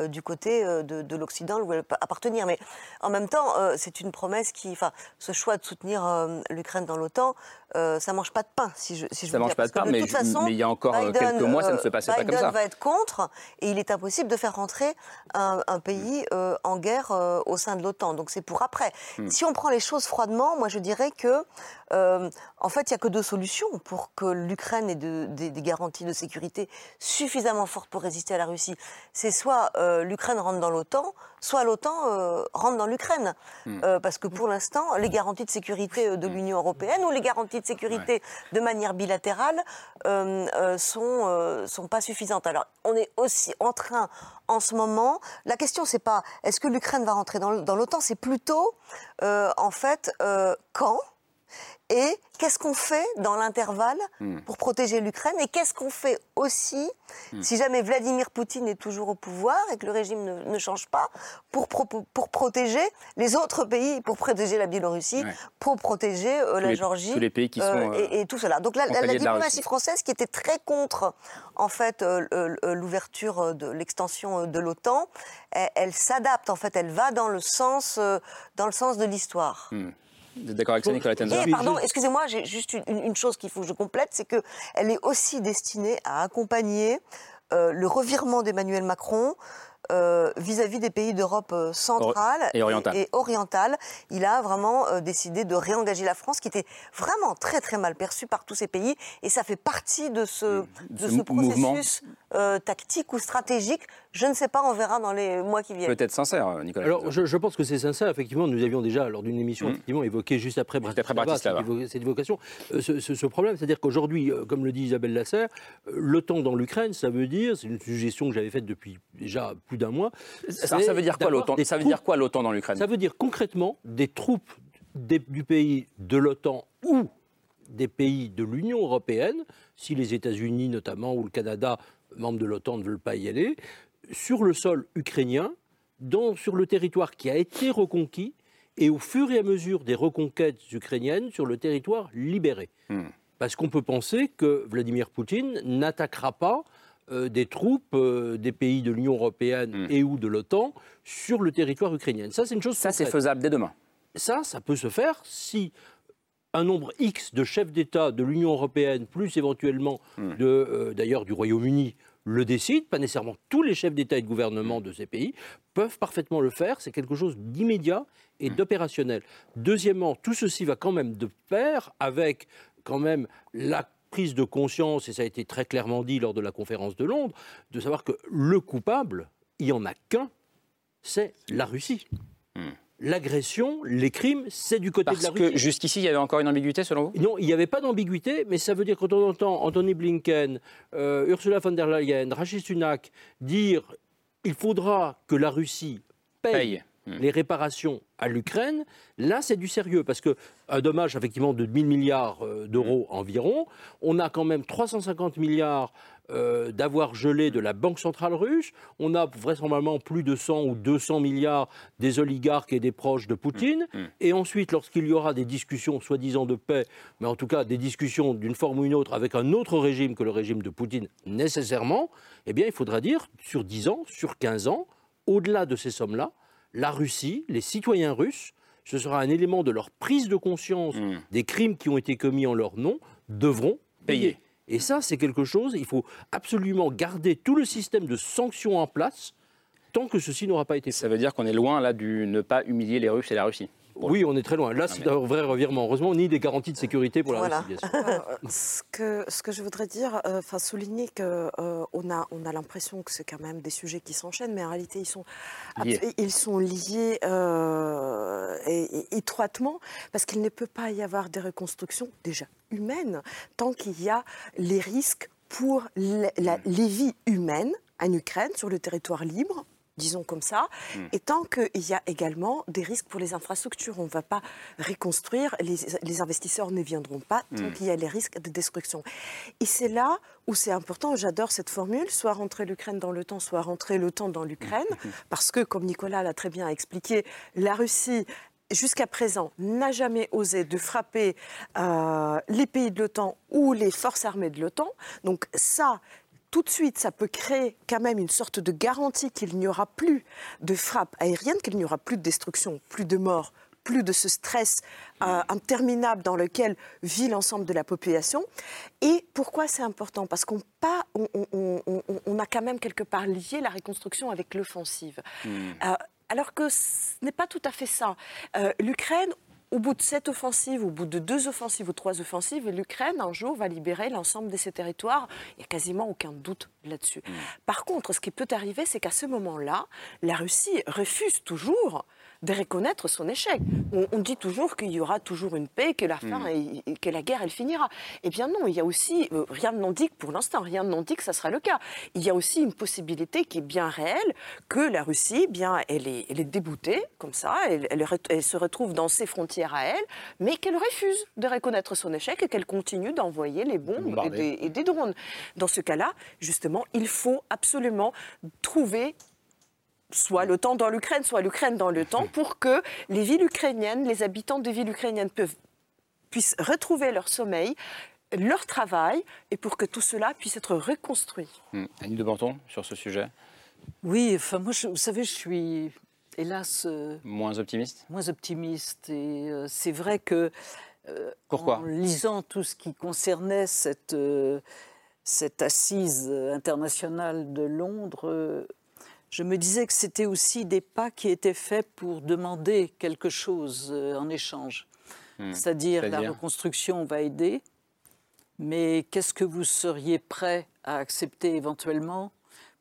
[SPEAKER 13] du côté de, l'Occident où elle peut appartenir. Mais en même temps, c'est une promesse qui, enfin, ce choix de soutenir l'Ukraine dans l'OTAN, ça mange pas de pain, si je, si je
[SPEAKER 2] ça mange pas de pain, mais, il y a encore quelques mois, ça ne se passait
[SPEAKER 13] pas
[SPEAKER 2] comme ça.
[SPEAKER 13] Biden va être contre, et il est impossible de faire rentrer un, pays en guerre au sein de l'OTAN. Donc c'est pour après. Hmm. Si on prend les choses froidement, moi je dirais que, en fait, il n'y a que deux solutions pour que l'Ukraine ait des, garanties de sécurité suffisamment fortes pour résister à la Russie, c'est soit euh, l'Ukraine rentre dans l'OTAN, soit l'OTAN euh, rentre dans l'Ukraine. Hmm. Euh, parce que pour l'instant, les garanties de sécurité de l'Union européenne ou les garanties de sécurité de manière bilatérale sont, sont pas suffisantes. Alors, on est aussi en train, en ce moment, la question c'est pas est-ce que l'Ukraine va rentrer dans l'OTAN, c'est plutôt, en fait, quand et qu'est-ce qu'on fait dans l'intervalle hmm. pour protéger l'Ukraine Et qu'est-ce qu'on fait aussi, hmm. si jamais Vladimir Poutine est toujours au pouvoir et que le régime ne, change pas, pour, pour, protéger les autres pays, pour protéger la Biélorussie, pour protéger euh, la Géorgie
[SPEAKER 2] tous les pays qui sont,
[SPEAKER 13] euh, et, tout cela. Donc la, diplomatie française, qui était très contre en fait euh, l'ouverture de l'extension de l'OTAN, elle, s'adapte en fait, elle va dans le sens, dans le sens de l'histoire.
[SPEAKER 2] Hmm. D'accord avec ça, Nicolas
[SPEAKER 13] Et, pardon, excusez-moi, j'ai juste une, chose qu'il faut que je complète, c'est qu'elle est aussi destinée à accompagner euh, le revirement d'Emmanuel Macron euh, vis-à-vis des pays d'Europe euh, centrale
[SPEAKER 2] et
[SPEAKER 13] orientale. Il a vraiment euh, décidé de réengager la France, qui était vraiment très très mal perçue par tous ces pays, et ça fait partie de ce, de ce, processus tactique ou stratégique. Je ne sais pas, on verra dans les mois qui viennent.
[SPEAKER 2] Peut-être sincère, Nicolas.
[SPEAKER 14] Alors, je, pense que c'est sincère. Effectivement, nous avions déjà, lors d'une émission, mm. effectivement, évoqué juste après Bratislava, cette évocation, ce, ce, problème. C'est-à-dire qu'aujourd'hui, comme le dit Isabelle Lasserre, l'OTAN dans l'Ukraine, ça veut dire, c'est une suggestion que j'avais faite depuis déjà plus d'un mois.
[SPEAKER 2] Ça, veut dire quoi l'OTAN Ça veut dire quoi l'OTAN dans l'Ukraine?
[SPEAKER 14] Ça veut dire concrètement des troupes du pays de l'OTAN ou des pays de l'Union européenne, si les États-Unis notamment ou le Canada, membres de l'OTAN, ne veulent pas y aller, sur le sol ukrainien, sur le territoire qui a été reconquis, et au fur et à mesure des reconquêtes ukrainiennes sur le territoire libéré. Hmm. Parce qu'on peut penser que Vladimir Poutine n'attaquera pas euh, des troupes euh, des pays de l'Union européenne hmm. et ou de l'OTAN sur le territoire ukrainien. Ça, c'est une chose.
[SPEAKER 2] Ça, c'est faisable dès demain.
[SPEAKER 14] Ça, ça peut se faire si un nombre X de chefs d'État de l'Union européenne, plus éventuellement hmm. euh, d'ailleurs du Royaume-Uni, le décident. Pas nécessairement tous les chefs d'État et de gouvernement de ces pays peuvent parfaitement le faire. C'est quelque chose d'immédiat et hmm. d'opérationnel. Deuxièmement, tout ceci va quand même de pair avec quand même la prise de conscience, et ça a été très clairement dit lors de la conférence de Londres, de savoir que le coupable, il n'y en a qu'un, c'est la Russie. Hmm. L'agression, les crimes, c'est du côté
[SPEAKER 2] de
[SPEAKER 14] la Russie. Parce
[SPEAKER 2] que jusqu'ici, il y avait encore une ambiguïté, selon vous?
[SPEAKER 14] Non, il n'y avait pas d'ambiguïté, mais ça veut dire que quand on entend Anthony Blinken, euh, Ursula von der Leyen, Rachid Sunak dire il faudra que la Russie paye. Hmm. Les réparations à l'Ukraine, là c'est du sérieux parce que un dommage effectivement de 1000 milliards euh, d'euros environ, on a quand même 350 milliards euh, d'avoir gelé de la Banque centrale russe. On a vraisemblablement plus de 100 ou 200 milliards des oligarques et des proches de Poutine. Mm, mm. Et ensuite, lorsqu'il y aura des discussions soi-disant de paix, mais en tout cas des discussions d'une forme ou une autre avec un autre régime que le régime de Poutine nécessairement, eh bien il faudra dire sur 10 ans, sur 15 ans, au-delà de ces sommes-là, la Russie, les citoyens russes, ce sera un élément de leur prise de conscience mm. des crimes qui ont été commis en leur nom, devront payer. Et ça, c'est quelque chose, il faut absolument garder tout le système de sanctions en place tant que ceci n'aura pas été fait.
[SPEAKER 2] Ça veut dire qu'on est loin là du ne pas humilier les Russes et la Russie
[SPEAKER 14] oui, on est très loin. Là, c'est un vrai revirement. Heureusement, ni des garanties de sécurité pour la sûr.
[SPEAKER 11] Euh, ce, que, ce que je voudrais dire, euh, enfin souligner qu'on euh, on a, on a l'impression que c'est quand même des sujets qui s'enchaînent, mais en réalité, ils sont liés, ils sont liés étroitement, parce qu'il ne peut pas y avoir des reconstructions déjà humaines tant qu'il y a les risques pour les vies humaines en Ukraine, sur le territoire libre, disons comme ça, hmm. et tant qu'il y a également des risques pour les infrastructures. On ne va pas reconstruire, les, investisseurs ne viendront pas tant hmm. qu'il y a les risques de destruction. Et c'est là où c'est important, j'adore cette formule, soit rentrer l'Ukraine dans le temps, soit rentrer le temps dans l'Ukraine, hmm. parce que, comme Nicolas l'a très bien expliqué, la Russie jusqu'à présent, n'a jamais osé de frapper euh, les pays de l'OTAN ou les forces armées de l'OTAN. Donc ça, tout de suite, ça peut créer quand même une sorte de garantie qu'il n'y aura plus de frappe aérienne, qu'il n'y aura plus de destruction, plus de morts, plus de ce stress euh, interminable dans lequel vit l'ensemble de la population. Et pourquoi c'est important? Parce qu'on on, a quand même quelque part lié la reconstruction avec l'offensive. Hmm. Euh, alors que ce n'est pas tout à fait ça. Euh, L'Ukraine, au bout de cette offensive, au bout de deux offensives ou trois offensives, l'Ukraine, un jour, va libérer l'ensemble de ses territoires. Il n'y a quasiment aucun doute là-dessus. Mm. Par contre, ce qui peut arriver, c'est qu'à ce moment-là, la Russie refuse toujours de reconnaître son échec. On, dit toujours qu'il y aura toujours une paix, que la fin, et, que la guerre, elle finira. Eh bien non, il y a aussi, euh, rien n'en dit pour l'instant, rien n'en dit que ça sera le cas. Il y a aussi une possibilité qui est bien réelle, que la Russie, bien, elle est, elle est déboutée, comme ça, elle, elle, se retrouve dans ses frontières à elle, mais qu'elle refuse de reconnaître son échec et qu'elle continue d'envoyer les bombes et des drones. Dans ce cas-là, justement, il faut absolument trouver soit temps dans l'Ukraine, soit l'Ukraine dans temps, pour que les villes ukrainiennes, les habitants des villes ukrainiennes puissent retrouver leur sommeil, leur travail, et pour que tout cela puisse être reconstruit.
[SPEAKER 2] Mmh. Annie de Banton, sur ce sujet
[SPEAKER 16] Oui, enfin moi, vous savez, je suis hélas...
[SPEAKER 2] Euh, moins optimiste
[SPEAKER 16] Moins optimiste, et euh, c'est vrai que...
[SPEAKER 2] Euh, Pourquoi
[SPEAKER 16] En lisant tout ce qui concernait cette cette assise internationale de Londres, je me disais que c'était aussi des pas qui étaient faits pour demander quelque chose euh, en échange. Hmm. C'est-à-dire la reconstruction va aider, mais qu'est-ce que vous seriez prêt à accepter éventuellement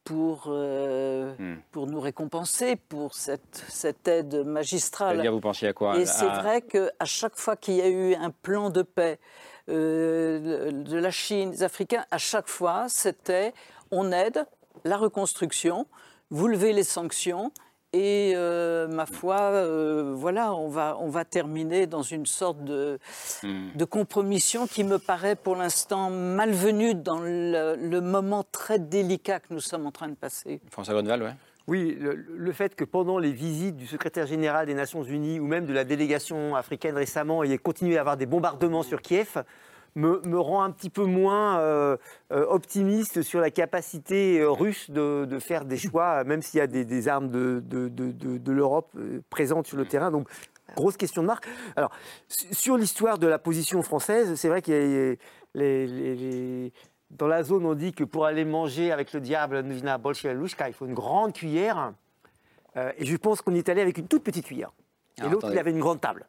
[SPEAKER 16] pour, euh, hmm. pour nous récompenser pour cette, cette aide magistrale?
[SPEAKER 2] C'est-à-dire, vous pensiez à quoi?
[SPEAKER 16] Et c'est vrai qu'à chaque fois qu'il y a eu un plan de paix euh, de la Chine, des Africains, à chaque fois, c'était on aide la reconstruction, vous levez les sanctions et euh, ma foi, euh, voilà, on va, on va terminer dans une sorte de, hmm. de compromission qui me paraît pour l'instant malvenue dans le, moment très délicat que nous sommes en train de passer.
[SPEAKER 2] François Gonval, oui.
[SPEAKER 10] Oui, le, fait que pendant les visites du secrétaire général des Nations Unies ou même de la délégation africaine récemment, il y ait continué à avoir des bombardements sur Kiev, me, rend un petit peu moins euh, euh, optimiste sur la capacité euh, russe de, faire des choix, même s'il y a des, armes de, de, l'Europe présentes sur le terrain. Donc, grosse question de marque. Alors, sur l'histoire de la position française, c'est vrai qu'il y a les, dans la zone, on dit que pour aller manger avec le diable, il faut une grande cuillère. et je pense qu'on est allé avec une toute petite cuillère. Et l'autre, il avait une grande table.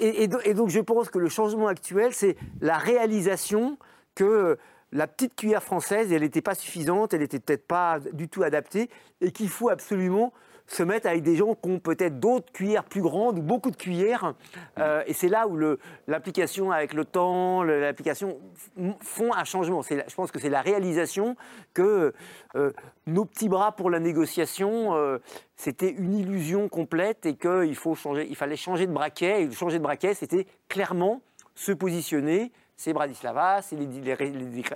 [SPEAKER 10] Et, donc je pense que le changement actuel, c'est la réalisation que la petite cuillère française, elle n'était pas suffisante, elle n'était peut-être pas du tout adaptée, et qu'il faut absolument se mettent avec des gens qui ont peut-être d'autres cuillères plus grandes ou beaucoup de cuillères. Euh, et c'est là où l'application avec le temps, l'application font un changement. Je pense que c'est la réalisation que euh, nos petits bras pour la négociation, euh, c'était une illusion complète et qu'il faut changer, il fallait changer de braquet. Et changer de braquet, c'était clairement se positionner. C'est Bratislava, c'est les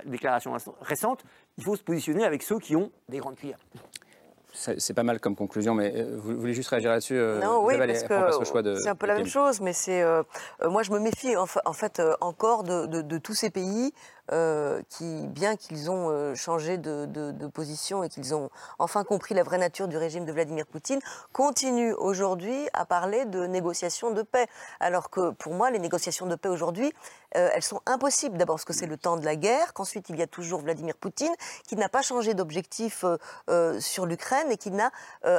[SPEAKER 10] déclarations récentes. Il faut se positionner avec ceux qui ont des grandes cuillères
[SPEAKER 2] c'est pas mal comme conclusion, mais euh, vous, voulez juste réagir là-dessus
[SPEAKER 13] euh, Non, oui, parce que c'est un peu la même chose, mais c'est euh, moi je me méfie en, fait encore de, tous ces pays euh, qui, bien qu'ils ont euh, changé de, position et qu'ils ont enfin compris la vraie nature du régime de Vladimir Poutine, continuent aujourd'hui à parler de négociations de paix. Alors que pour moi, les négociations de paix aujourd'hui, euh, elles sont impossibles. D'abord parce que c'est le temps de la guerre, qu'ensuite il y a toujours Vladimir Poutine, qui n'a pas changé d'objectif sur l'Ukraine et qui n'a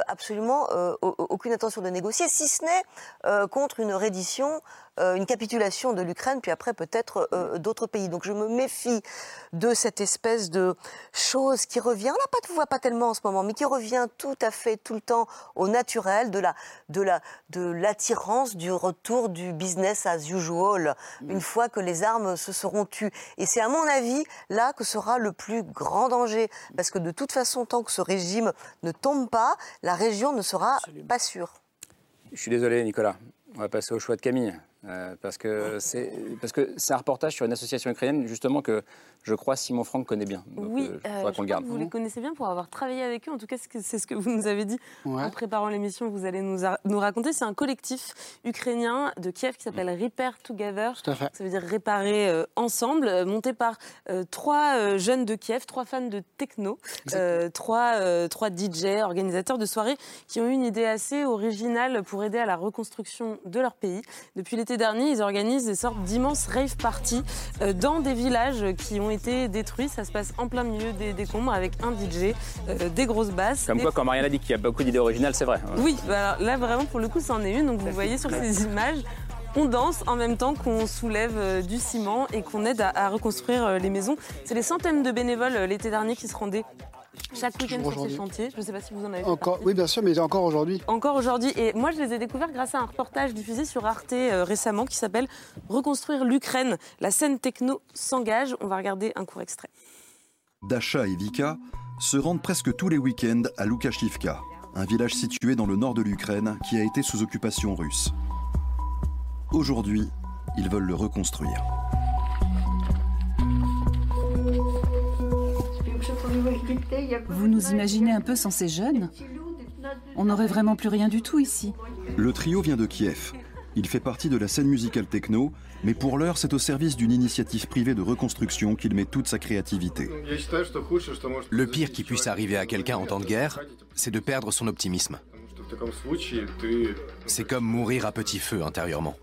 [SPEAKER 13] absolument aucune intention de négocier, si ce n'est contre une reddition une capitulation de l'Ukraine, puis après peut-être euh, d'autres pays. Donc je me méfie de cette espèce de chose qui revient, on n'a pas de voix pas tellement en ce moment, mais qui revient tout à fait tout le temps au naturel, de la de la de l'attirance du retour du business as usual, mm. une fois que les armes se seront tues. Et c'est à mon avis là que sera le plus grand danger, parce que de toute façon, tant que ce régime ne tombe pas, la région ne sera pas sûre.
[SPEAKER 2] Je suis désolé, Nicolas. On va passer au choix de Camille. Euh, parce que c'est parce que c'est un reportage sur une association ukrainienne justement que je crois Simon Franck connaît bien.
[SPEAKER 15] oui, euh, euh, je vous les connaissez bien pour avoir travaillé avec eux. En tout cas, c'est ce que vous nous avez dit en préparant l'émission. Vous allez nous, nous raconter. C'est un collectif ukrainien de Kiev qui s'appelle Repair Together.
[SPEAKER 12] Tout à fait.
[SPEAKER 15] Ça veut dire réparer ensemble, monté par trois jeunes de Kiev, trois fans de techno, trois trois DJ, organisateurs de soirées qui ont eu une idée assez originale pour aider à la reconstruction de leur pays. Depuis les l'été dernier, ils organisent des sortes d'immenses rave parties euh, dans des villages qui ont été détruits. Ça se passe en plein milieu des décombres avec un DJ, euh, des grosses basses.
[SPEAKER 2] Comme quoi, quand Marianne a dit qu'il y a beaucoup d'idées originales, c'est vrai.
[SPEAKER 15] Oui, bah là vraiment pour le coup, c'en est une. Donc vous voyez sur ces images, on danse en même temps qu'on soulève euh, du ciment et qu'on aide à, reconstruire les maisons. C'est des centaines de bénévoles l'été dernier qui se rendaient chaque week-end sur ces chantiers. Je ne sais pas si vous en avez
[SPEAKER 12] encore, Oui, bien sûr, mais encore aujourd'hui.
[SPEAKER 15] Encore aujourd'hui. Et moi, je les ai découverts grâce à un reportage diffusé sur Arte euh, récemment qui s'appelle Reconstruire l'Ukraine. La scène techno s'engage. On va regarder un court extrait.
[SPEAKER 17] Dasha et Vika se rendent presque tous les week-ends à Lukashivka, un village situé dans le nord de l'Ukraine qui a été sous occupation russe. Aujourd'hui, ils veulent le reconstruire.
[SPEAKER 18] Vous nous imaginez un peu sans ces jeunes? On n'aurait vraiment plus rien du tout ici.
[SPEAKER 17] Le trio vient de Kiev. Il fait partie de la scène musicale techno, mais pour l'heure, c'est au service d'une initiative privée de reconstruction qu'il met toute sa créativité.
[SPEAKER 19] Le pire qui puisse arriver à quelqu'un en temps de guerre, c'est de perdre son optimisme. C'est comme mourir à petit feu intérieurement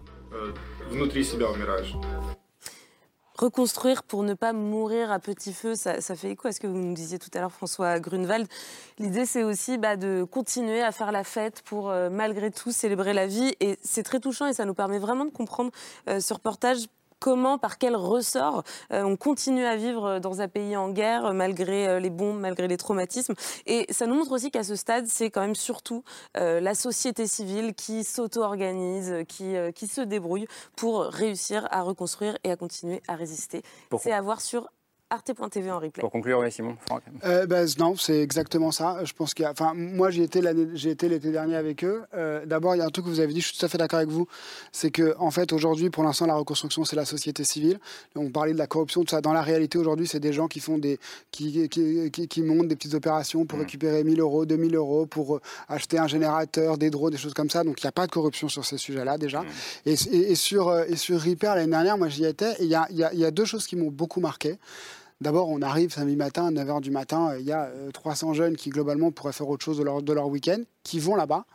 [SPEAKER 15] reconstruire pour ne pas mourir à petit feu, ça, fait écho à ce que vous nous disiez tout à l'heure, François Grunewald. L'idée, c'est aussi bah, de continuer à faire la fête pour, euh, malgré tout, célébrer la vie. Et c'est très touchant et ça nous permet vraiment de comprendre euh, ce reportage comment, par quel ressort euh, on continue à vivre dans un pays en guerre malgré euh, les bombes, malgré les traumatismes. Et ça nous montre aussi qu'à ce stade, c'est quand même surtout euh, la société civile qui s'auto-organise, qui, qui se débrouille pour réussir à reconstruire et à continuer à résister. C'est à voir sur arte.tv en replay.
[SPEAKER 2] Pour conclure, oui, Simon, Franck.
[SPEAKER 12] Euh, ben, non, c'est exactement ça. Je pense qu'il enfin, moi, j'ai été j'ai été l'été dernier avec eux. Euh, d'abord, il y a un truc que vous avez dit, je suis tout à fait d'accord avec vous, c'est que en fait, aujourd'hui, pour l'instant, la reconstruction, c'est la société civile. On parlait de la corruption, tout ça. Dans la réalité, aujourd'hui, c'est des gens qui font des, qui, qui, qui, montent des petites opérations pour mmh. récupérer 1000 euros, 2000 euros, pour euh, acheter un générateur, des drones, des choses comme ça. Donc, il n'y a pas de corruption sur ces sujets-là déjà. Mmh. Et, et, sur et sur Repair l'année dernière, moi, j'y étais. Et il y a, y, a, y a deux choses qui m'ont beaucoup marqué. D'abord, on arrive samedi matin, à 9h du matin, il y a 300 euh, jeunes qui, globalement, pourraient faire autre chose de leur, de leur week-end, qui vont là-bas.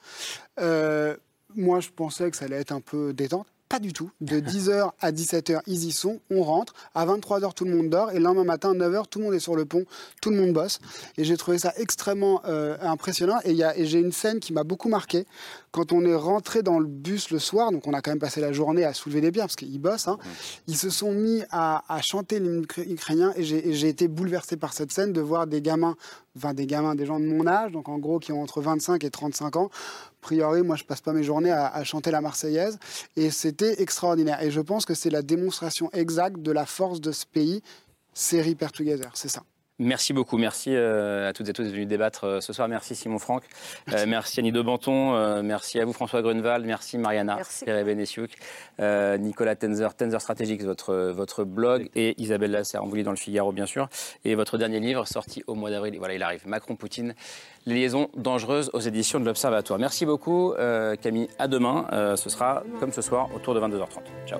[SPEAKER 12] Euh, moi, je pensais que ça allait être un peu détente. Pas du tout. De 10h à 17h, ils y sont, on rentre. À 23h, tout le monde dort. Et le lendemain matin, 9h, tout le monde est sur le pont, tout le monde bosse. Et j'ai trouvé ça extrêmement euh, impressionnant. Et, j'ai une scène qui m'a beaucoup marqué. Quand on est rentré dans le bus le soir, donc on a quand même passé la journée à soulever des bières, parce qu'ils bossent, hein, ils se sont mis à, à chanter l'hymne ukrainien. Et j'ai été bouleversé par cette scène de voir des gamins enfin des gamins, des gens de mon âge, donc en gros qui ont entre 25 et 35 ans. A priori, moi, je passe pas mes journées à, chanter la Marseillaise, et c'était extraordinaire. Et je pense que c'est la démonstration exacte de la force de ce pays. Série Pair Together, c'est ça.
[SPEAKER 2] Merci beaucoup. Merci euh, à toutes et tous d'être venus débattre euh, ce soir. Merci Simon Franck. Merci, euh, merci Annie de Banton. merci à vous François Grunewald. Merci Mariana Pierre-Benessiuk. Nicolas Tenzer, Tenzer Strategics, votre, votre blog. Et Isabelle Lasserre, on vous lit dans le Figaro, bien sûr. Et votre dernier livre, sorti au mois d'avril. Voilà, il arrive. Macron-Poutine, les liaisons dangereuses aux éditions de l'Observatoire. Merci beaucoup, Camille. À demain. ce sera, comme ce soir, autour de 22h30. Ciao.